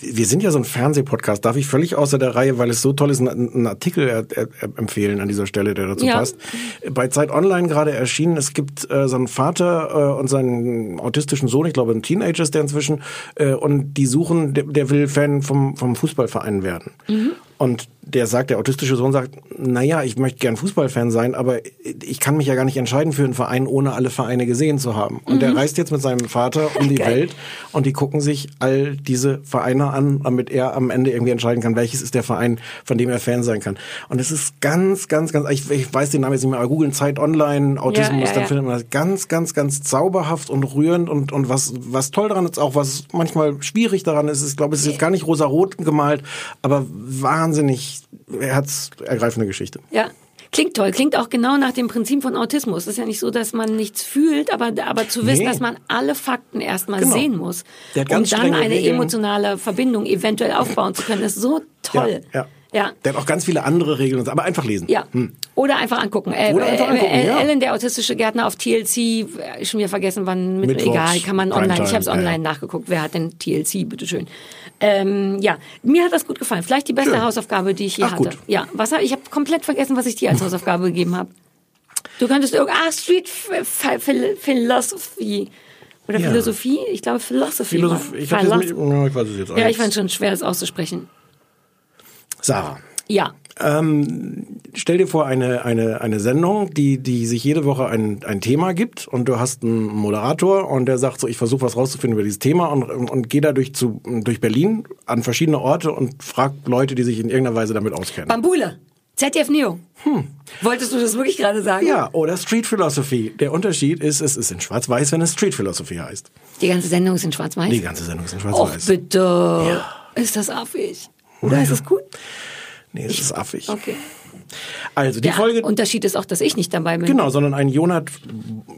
Wir sind ja so ein Fernsehpodcast. Darf ich völlig außer der Reihe, weil es so toll ist, einen, Artikel er, er, empfehlen an dieser Stelle, der dazu Ja. passt. Bei Zeit Online gerade erschienen. Es gibt äh, so einen Vater äh, und seinen autistischen Sohn, ich glaube ein Teenager ist der inzwischen, äh, und die suchen, der, der will Fan vom, vom Fußballverein werden. Und der sagt, der autistische Sohn sagt, naja, ich möchte gern Fußballfan sein, aber ich kann mich ja gar nicht entscheiden für einen Verein, ohne alle Vereine gesehen zu haben. Und der Mhm. reist jetzt mit seinem Vater um die Geil. Welt und die gucken sich all diese Vereine an, damit er am Ende irgendwie entscheiden kann, welches ist der Verein, von dem er Fan sein kann. Und es ist ganz, ganz, ganz, ich, ich weiß den Namen jetzt nicht mehr, aber googeln Zeit Online, Autismus, Ja, ja, dann findet man das ganz, ganz, ganz zauberhaft und rührend und, und was, was toll daran ist, auch was manchmal schwierig daran ist, ich glaube, es ist jetzt gar nicht rosa-rot gemalt, aber wahnsinnig herzergreifende Geschichte. Ja. Klingt toll, klingt auch genau nach dem Prinzip von Autismus. Es ist ja nicht so, dass man nichts fühlt, aber, aber zu wissen, Nee. dass man alle Fakten erstmal Genau. sehen muss, um dann eine Regeln. emotionale Verbindung eventuell aufbauen zu können, ist so toll. Ja, ja. Ja. Der hat auch ganz viele andere Regeln, aber einfach lesen. Ja. Hm. Oder einfach angucken. Äh, Oder einfach äh, angucken, äh, ja. Ellen, der autistische Gärtner auf TLC, äh, schon wieder vergessen, wann mit, Mittwochs, egal, kann man online. Primetime, Ich habe es online ja. nachgeguckt. Wer hat denn TLC, bitteschön. Ähm, ja, mir hat das gut gefallen. Vielleicht die beste Schön. Hausaufgabe, die ich je Ach, hatte. gut. Ja, was hab, ich habe komplett vergessen, was ich dir als Hausaufgabe gegeben habe. Du könntest irgend ah Street Philosophy oder Ja. Philosophie, ich glaube Philosophy. Philosoph ich, hab jetzt Philos- nicht, ja, ich weiß es jetzt auch ja, ich fand schon schwer, das auszusprechen. Sarah. Ja. Ähm, stell dir vor, eine, eine, eine Sendung, die, die sich jede Woche ein, ein Thema gibt und du hast einen Moderator und der sagt so, ich versuche was rauszufinden über dieses Thema und, und, und gehe dadurch zu, durch Berlin an verschiedene Orte und fragt Leute, die sich in irgendeiner Weise damit auskennen. Bambule. ZDF Neo. Wolltest du das wirklich gerade sagen? Hm. Ja, oder Street Philosophy. Der Unterschied ist, es ist in Schwarz-Weiß, wenn es Street Philosophy heißt. Die ganze Sendung ist in Schwarz-Weiß? Die ganze Sendung ist in Och, Schwarz-Weiß. bitte. Ist das affig? Oder ist es gut? Nee, es ist affig. Okay. Also, die Der Folge... Unterschied ist auch, dass ich nicht dabei bin. Genau, sondern ein Jonas,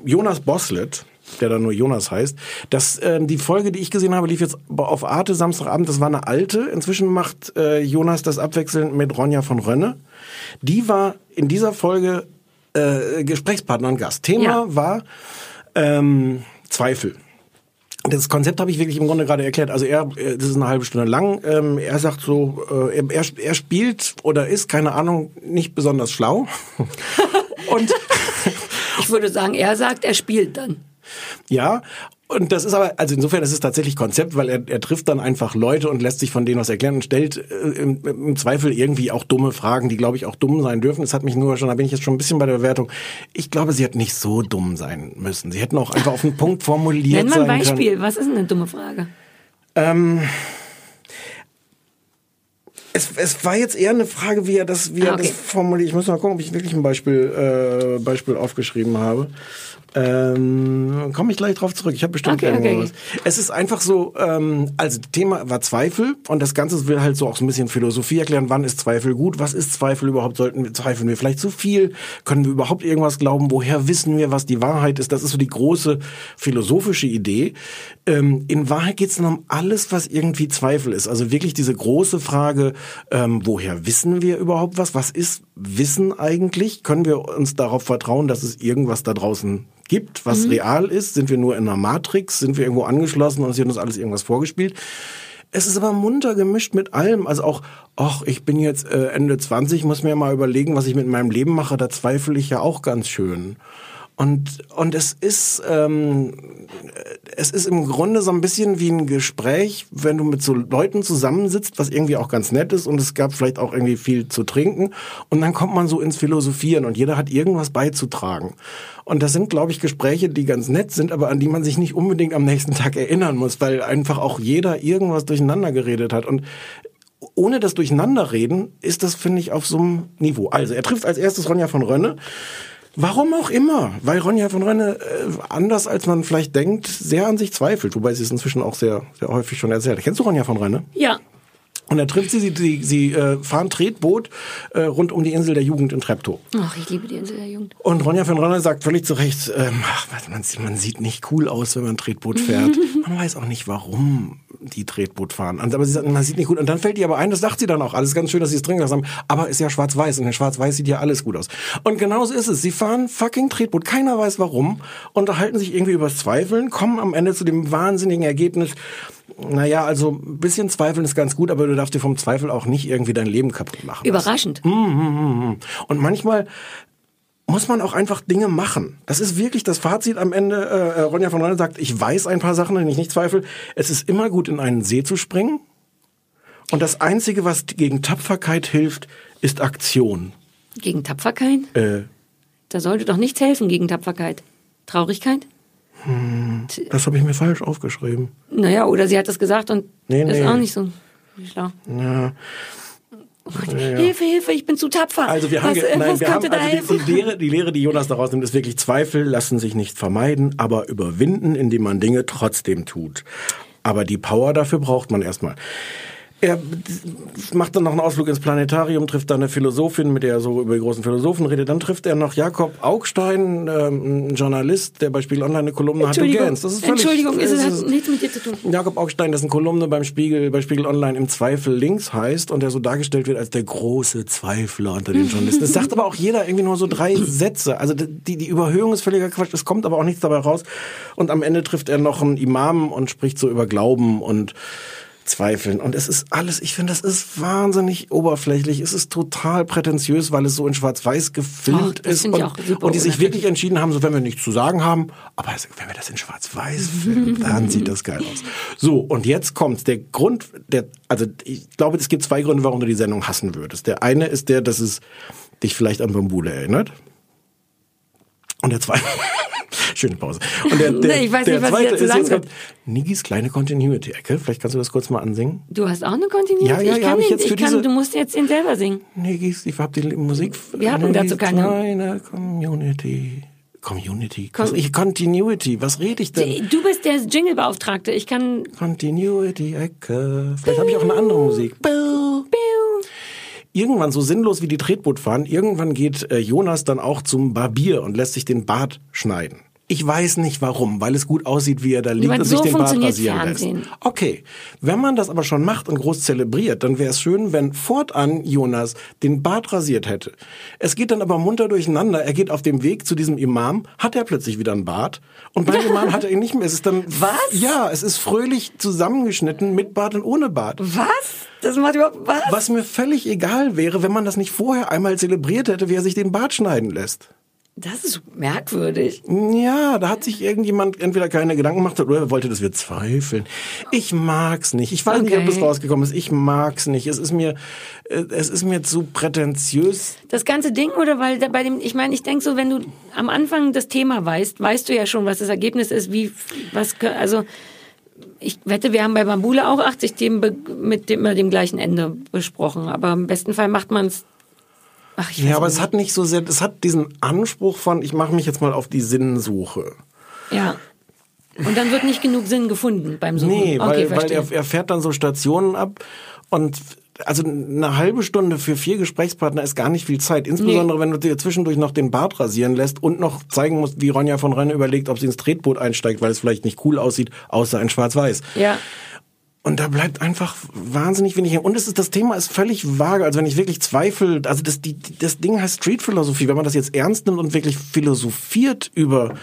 Jonas Boslett, der dann nur Jonas heißt. Das, ähm, die Folge, die ich gesehen habe, lief jetzt auf Arte Samstagabend. Das war eine alte. Inzwischen macht äh, Jonas das abwechselnd mit Ronja von Rönne. Die war in dieser Folge äh, Gesprächspartner und Gast. Thema Ja. war ähm, Zweifel. Das Konzept habe ich wirklich im Grunde gerade erklärt. Also er, äh, das ist eine halbe Stunde lang. Ähm, er sagt so, äh, er, er- er spielt oder ist, keine Ahnung, nicht besonders schlau. Und Ich würde sagen, er sagt, er spielt dann. Ja, Und das ist aber, also insofern ist es tatsächlich Konzept, weil er, er trifft dann einfach Leute und lässt sich von denen was erklären und stellt äh, im, im Zweifel irgendwie auch dumme Fragen, die glaube ich auch dumm sein dürfen. Es hat mich nur schon, da bin ich jetzt schon ein bisschen bei der Bewertung. Ich glaube, sie hat nicht so dumm sein müssen. Sie hätten auch einfach auf den Punkt formuliert Nenn mal ein Beispiel. können. Was ist denn eine dumme Frage? Ähm, es, es war jetzt eher eine Frage, wie er das, wie er Ah, okay. das formuliert. Ich muss mal gucken, ob ich wirklich ein Beispiel, äh, Beispiel aufgeschrieben habe. Ähm, Komme ich gleich drauf zurück. Ich habe bestimmt Okay, irgendwo okay. Es ist einfach so, ähm, also Thema war Zweifel und das Ganze will halt so auch so ein bisschen Philosophie erklären. Wann ist Zweifel gut? Was ist Zweifel überhaupt? Sollten wir zweifeln wir vielleicht zu viel? Können wir überhaupt irgendwas glauben? Woher wissen wir, was die Wahrheit ist? Das ist so die große philosophische Idee. Ähm, in Wahrheit geht es dann um alles, was irgendwie Zweifel ist. Also wirklich diese große Frage, ähm, woher wissen wir überhaupt was? Was ist Wissen eigentlich? Können wir uns darauf vertrauen, dass es irgendwas da draußen gibt, was Mhm. real ist? Sind wir nur in einer Matrix? Sind wir irgendwo angeschlossen und es wird uns alles irgendwas vorgespielt? Es ist aber munter gemischt mit allem. Also auch, ach, ich bin jetzt äh, Ende 20, muss mir mal überlegen, was ich mit meinem Leben mache. Da zweifle ich ja auch ganz schön. Und, und es ist, ähm, es ist im Grunde so ein bisschen wie ein Gespräch, wenn du mit so Leuten zusammensitzt, was irgendwie auch ganz nett ist und es gab vielleicht auch irgendwie viel zu trinken und dann kommt man so ins Philosophieren und jeder hat irgendwas beizutragen. Und das sind, glaube ich, Gespräche, die ganz nett sind, aber an die man sich nicht unbedingt am nächsten Tag erinnern muss, weil einfach auch jeder irgendwas durcheinander geredet hat. Und ohne das Durcheinanderreden ist das, finde ich, auf so einem Niveau. Also er trifft als erstes Ronja von Rönne. Warum auch immer, weil Ronja von Rönne äh, anders als man vielleicht denkt, sehr an sich zweifelt, wobei sie es inzwischen auch sehr, sehr häufig schon erzählt. Kennst du Ronja von Rönne? Ja. Und er trifft sie, sie, sie, sie äh, fahren Tretboot äh, rund um die Insel der Jugend in Treptow. Ach, ich liebe die Insel der Jugend. Und Ronja von Rönne sagt völlig zu Recht, ähm, ach, man, man sieht nicht cool aus, wenn man Tretboot fährt. Man weiß auch nicht, warum die Tretboot fahren. Und- Aber sie sagt, man sieht nicht gut. Und dann fällt ihr aber ein, das sagt sie dann auch. Alles ganz schön, dass sie es drin gelassen haben. Aber ist ja schwarz-weiß. Und in schwarz-weiß sieht ja alles gut aus. Und genauso ist es. Sie fahren fucking Tretboot. Keiner weiß warum. Unterhalten sich irgendwie über Zweifeln, kommen am Ende zu dem wahnsinnigen Ergebnis, naja, also ein bisschen Zweifeln ist ganz gut, aber du darfst dir vom Zweifel auch nicht irgendwie dein Leben kaputt machen. Überraschend. Mm, mm, mm, mm. Und manchmal muss man auch einfach Dinge machen. Das ist wirklich das Fazit am Ende. Äh, Ronja von Rönne sagt, ich weiß ein paar Sachen, an denen ich nicht zweifle. Es ist immer gut, in einen See zu springen. Und das Einzige, was gegen Tapferkeit hilft, ist Aktion. Gegen Tapferkeit? Äh, Da sollte doch nichts helfen gegen Tapferkeit. Traurigkeit? hm, das habe ich mir falsch aufgeschrieben. Naja, oder sie hat das gesagt und Nee, ist nee. auch nicht so schlau. Ja. Ja. Hilfe, Hilfe, ich bin zu tapfer. Also wir haben, was, äh, nein, was wir haben also die, die, Lehre, die Lehre, die Jonas daraus nimmt, ist wirklich Zweifel lassen sich nicht vermeiden, aber überwinden, indem man Dinge trotzdem tut. Aber die Power dafür braucht man erstmal. Er macht dann noch einen Ausflug ins Planetarium, trifft da eine Philosophin, mit der er so über die großen Philosophen redet. Dann trifft er noch Jakob Augstein, ähm, ein Journalist, der bei Spiegel Online eine Kolumne hat. Du Entschuldigung. Das ist völlig, Entschuldigung, es es hat ist- nichts mit dir zu tun. Jakob Augstein, dessen Kolumne beim Spiegel, bei Spiegel Online im Zweifel links heißt und der so dargestellt wird als der große Zweifler unter den Journalisten. Das sagt aber auch jeder irgendwie nur so drei Sätze. Also die, die Überhöhung ist völliger Quatsch. Es kommt aber auch nichts dabei raus. Und am Ende trifft er noch einen Imam und spricht so über Glauben und Zweifeln. Und es ist alles, ich finde, das ist wahnsinnig oberflächlich. Es ist total prätentiös, weil es so in Schwarz-Weiß gefilmt Ach, ist. Und, und die sich wirklich entschieden haben, so wenn wir nichts zu sagen haben, aber wenn wir das in Schwarz-Weiß filmen, dann sieht das geil aus. So, und jetzt kommt der Grund, der, also ich glaube, es gibt zwei Gründe, warum du die Sendung hassen würdest. Der eine ist der, dass es dich vielleicht an Bambule erinnert. Und der zweite, schöne Pause. Und der, der, ich weiß der nicht, was zweite ich dazu ist jetzt Nigis kleine Continuity-Ecke. Vielleicht kannst du das kurz mal ansingen. Du hast auch eine Continuity? Ja, ja, ich ja, kann ich jetzt für ich kann, diese- du musst jetzt den selber singen. Nigis, ich hab die Musik. Wir hatten dazu keine. kleine Community. Community. Con- ich, Continuity. Was rede ich denn? Du bist der Jingle-Beauftragte. Ich kann... Continuity-Ecke. Vielleicht habe ich auch eine andere Musik. Bill. Irgendwann, so sinnlos wie die Tretboot fahren, irgendwann geht äh, Jonas dann auch zum Barbier und lässt sich den Bart schneiden. Ich weiß nicht warum, weil es gut aussieht, wie er da liegt meine, und sich so den Bart rasieren Fernsehen. lässt. Okay, wenn man das aber schon macht und groß zelebriert, dann wäre es schön, wenn fortan Jonas den Bart rasiert hätte. Es geht dann aber munter durcheinander. Er geht auf dem Weg zu diesem Imam, hat er plötzlich wieder einen Bart und beim Imam hat er ihn nicht mehr. Es ist dann Was? Ja, es ist fröhlich zusammengeschnitten mit Bart und ohne Bart. Was? Das macht überhaupt was? Was mir völlig egal wäre, wenn man das nicht vorher einmal zelebriert hätte, wie er sich den Bart schneiden lässt. Das ist merkwürdig. Ja, da hat sich irgendjemand entweder keine Gedanken gemacht oder er wollte, dass wir zweifeln. Ich mag's nicht. Ich weiß nicht, ob Okay. das rausgekommen ist. Ich mag's nicht. Es ist mir, äh, es ist mir zu prätentiös. Das ganze Ding oder weil bei dem, ich meine, ich denke so, wenn du am Anfang das Thema weißt, weißt du ja schon, was das Ergebnis ist, wie, was, also, ich wette, wir haben bei Bambule auch 80 Themen mit dem, mit dem gleichen Ende besprochen, aber im besten Fall macht man es, ach, ich Ja, aber nicht. es hat nicht so sehr, es hat diesen Anspruch von, ich mache mich jetzt mal auf die Sinnsuche. ja. Und dann wird nicht genug Sinn gefunden beim Suchen. Nee, weil, okay, weil er, er fährt dann so Stationen ab und also eine halbe Stunde für vier Gesprächspartner ist gar nicht viel Zeit. Insbesondere wenn du dir zwischendurch noch den Bart rasieren lässt und noch zeigen musst, wie Ronja von Rönne überlegt, ob sie ins Tretboot einsteigt, weil es vielleicht nicht cool aussieht, außer in Schwarz-Weiß. ja. Und da bleibt einfach wahnsinnig wenig hängen. Und es ist, das Thema ist völlig vage. Also wenn ich wirklich zweifle, also das, die, das Ding heißt Street Philosophie. Wenn man das jetzt ernst nimmt und wirklich philosophiert über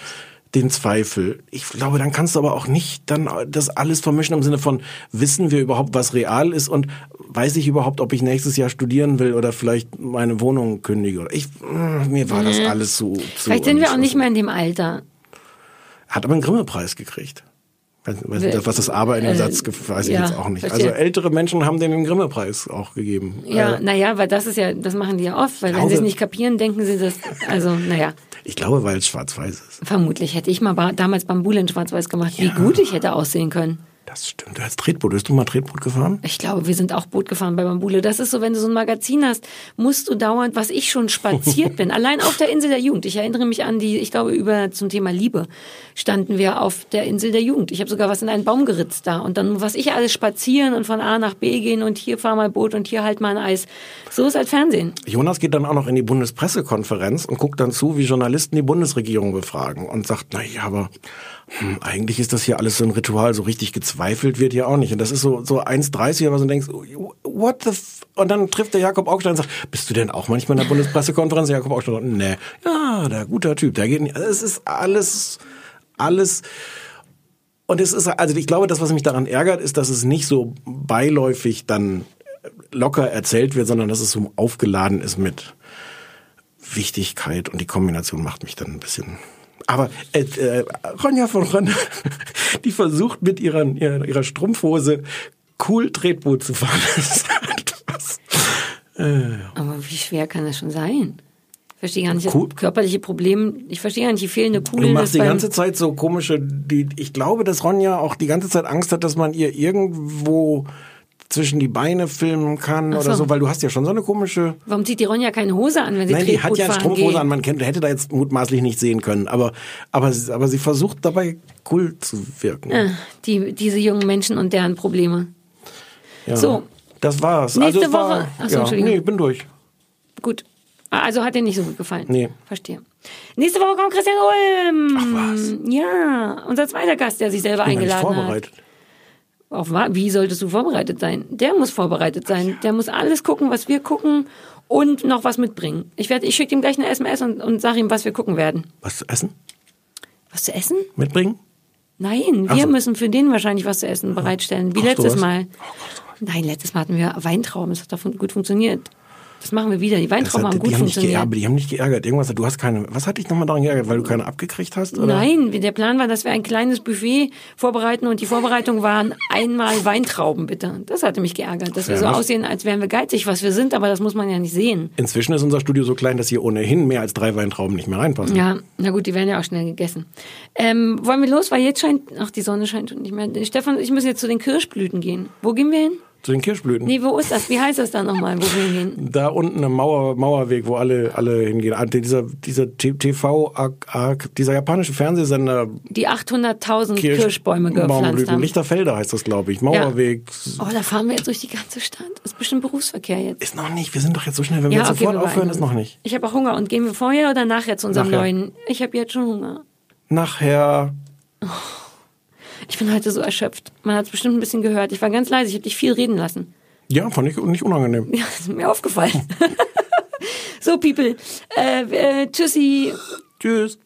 den Zweifel. Ich glaube, dann kannst du aber auch nicht dann das alles vermischen im Sinne von, wissen wir überhaupt, was real ist und weiß ich überhaupt, ob ich nächstes Jahr studieren will oder vielleicht meine Wohnung kündige. Oder ich, mh, mir war das Nee. alles zu, zu Vielleicht sind wir auch nicht mehr in dem Alter. hat aber einen Grimme-Preis gekriegt. Weiß- nicht, Was das Aber in dem äh, Satz, weiß ich ja, jetzt auch nicht. verstehe. Also ältere Menschen haben den den Grimme-Preis auch gegeben. Ja, Äh, naja, weil das ist ja, das machen die ja oft, weil wenn sie es nicht kapieren, denken sie das, also, naja. ich glaube, weil es schwarz-weiß ist. Vermutlich hätte ich mal damals Bambule in Schwarz-Weiß gemacht, wie gut ich hätte aussehen können. Das stimmt. Du hast Tretboot. Bist du mal Tretboot gefahren? Ich glaube, wir sind auch Boot gefahren bei Bambule. Das ist so, wenn du so ein Magazin hast, musst du dauernd, was ich schon spaziert bin, allein auf der Insel der Jugend. Ich erinnere mich an die, ich glaube, über zum Thema Liebe standen wir auf der Insel der Jugend. Ich habe sogar was in einen Baum geritzt da. Und dann, was ich alles spazieren und von A nach B gehen und hier fahr mal Boot und hier halt mal ein Eis. So ist halt Fernsehen. Jonas geht dann auch noch in die Bundespressekonferenz und guckt dann zu, wie Journalisten die Bundesregierung befragen und sagt, na ja, aber hm, eigentlich ist das hier alles so ein Ritual, so richtig gezweifelt wird hier auch nicht. Und das ist so, so 1,30, aber so denkst, what the f Und dann trifft der Jakob Augstein und sagt, bist du denn auch manchmal in der Bundespressekonferenz? Der Jakob Augstein sagt, nee, ja, der guter Typ, der geht nicht. Also Es ist alles, alles, und es ist, also ich glaube, das, was mich daran ärgert, ist, dass es nicht so beiläufig dann locker erzählt wird, sondern dass es so aufgeladen ist mit Wichtigkeit und die Kombination macht mich dann ein bisschen. Aber äh, äh, Ronja von Rönne, die versucht mit ihrer, ihrer, Strumpfhose cool Tretboot zu fahren. Äh, Aber wie schwer kann das schon sein? Ich verstehe gar nicht Cool. das körperliche Problem. Ich verstehe gar nicht die fehlende Du Coolness. machst die ganze Zeit so komische, die, ich glaube, dass Ronja auch die ganze Zeit Angst hat, dass man ihr irgendwo zwischen die Beine filmen kann Ach oder so. so, weil du hast ja schon so eine komische. Warum zieht die Ronja keine Hose an, wenn sie Nein, die hat ja fahren Strumpfhose an, man kennt, hätte da jetzt mutmaßlich nicht sehen können, aber, aber, sie- aber sie versucht dabei cool zu wirken. Äh, die, diese jungen Menschen und deren Probleme. Ja. So. Das war's. Nächste also war, Woche- Ach so, ja, Entschuldigung. nee, ich bin durch. Gut. Also hat dir nicht so gut gefallen. Nee. Verstehe. Nächste Woche kommt Christian Ulm. Ach was. Ja, unser zweiter Gast, der sich selber Ich bin eingeladen vorbereitet. hat. Auf, wie solltest du vorbereitet sein? Der muss vorbereitet sein. Der muss alles gucken, was wir gucken und noch was mitbringen. Ich werde, ich schicke ihm gleich eine SMS und, und sage ihm, was wir gucken werden. Was zu essen? Was zu essen? Mitbringen? Nein, wir so. müssen für den wahrscheinlich was zu essen bereitstellen. Wie Kochst letztes? Mal. Nein, letztes Mal hatten wir Weintrauben. Das hat davon gut funktioniert. Das machen wir wieder. Die Weintrauben hat, haben gut die, haben nicht funktioniert. geärgert, die haben nicht geärgert. Irgendwas, du hast keine, was hat dich nochmal daran geärgert, weil du keine abgekriegt hast? Oder? Nein, der Plan war, dass wir ein kleines Buffet vorbereiten und die Vorbereitung waren einmal Weintrauben, bitte. Das hatte mich geärgert, dass wir Ja, so aussehen, als wären wir geizig, was wir sind, aber das muss man ja nicht sehen. Inzwischen ist unser Studio so klein, dass hier ohnehin mehr als drei Weintrauben nicht mehr reinpassen. Ja, na gut, die werden ja auch schnell gegessen. Ähm, wollen wir los, weil jetzt scheint, ach, die Sonne scheint schon nicht mehr. Stefan, ich muss jetzt zu den Kirschblüten gehen. Wo gehen wir hin? Zu den Kirschblüten. Nee, wo ist das? Wie heißt das da nochmal, wo wir hingehen? Da unten am Mauer, Mauerweg, wo alle, alle hingehen. Ah, Dieser, dieser TV, dieser japanische Fernsehsender, Die 800.000 Kirsch- Kirschbäume gepflanzt haben. Lichterfelder heißt das, glaube ich. Mauerweg. Oh, da fahren wir jetzt durch die ganze Stadt. Das ist bestimmt Berufsverkehr jetzt. Ist noch nicht. Wir sind doch jetzt so schnell. Wenn wir jetzt sofort wir aufhören, ist noch nicht. Ich habe auch Hunger. Und gehen wir vorher oder nachher zu unserem Nachher. neuen? Ich habe jetzt schon Hunger. Nachher. Ich bin heute so erschöpft. Man hat es bestimmt ein bisschen gehört. Ich war ganz leise. Ich habe dich viel reden lassen. Ja, fand ich nicht unangenehm. Ja, ist mir aufgefallen. so, People. Äh, äh, tschüssi. Tschüss.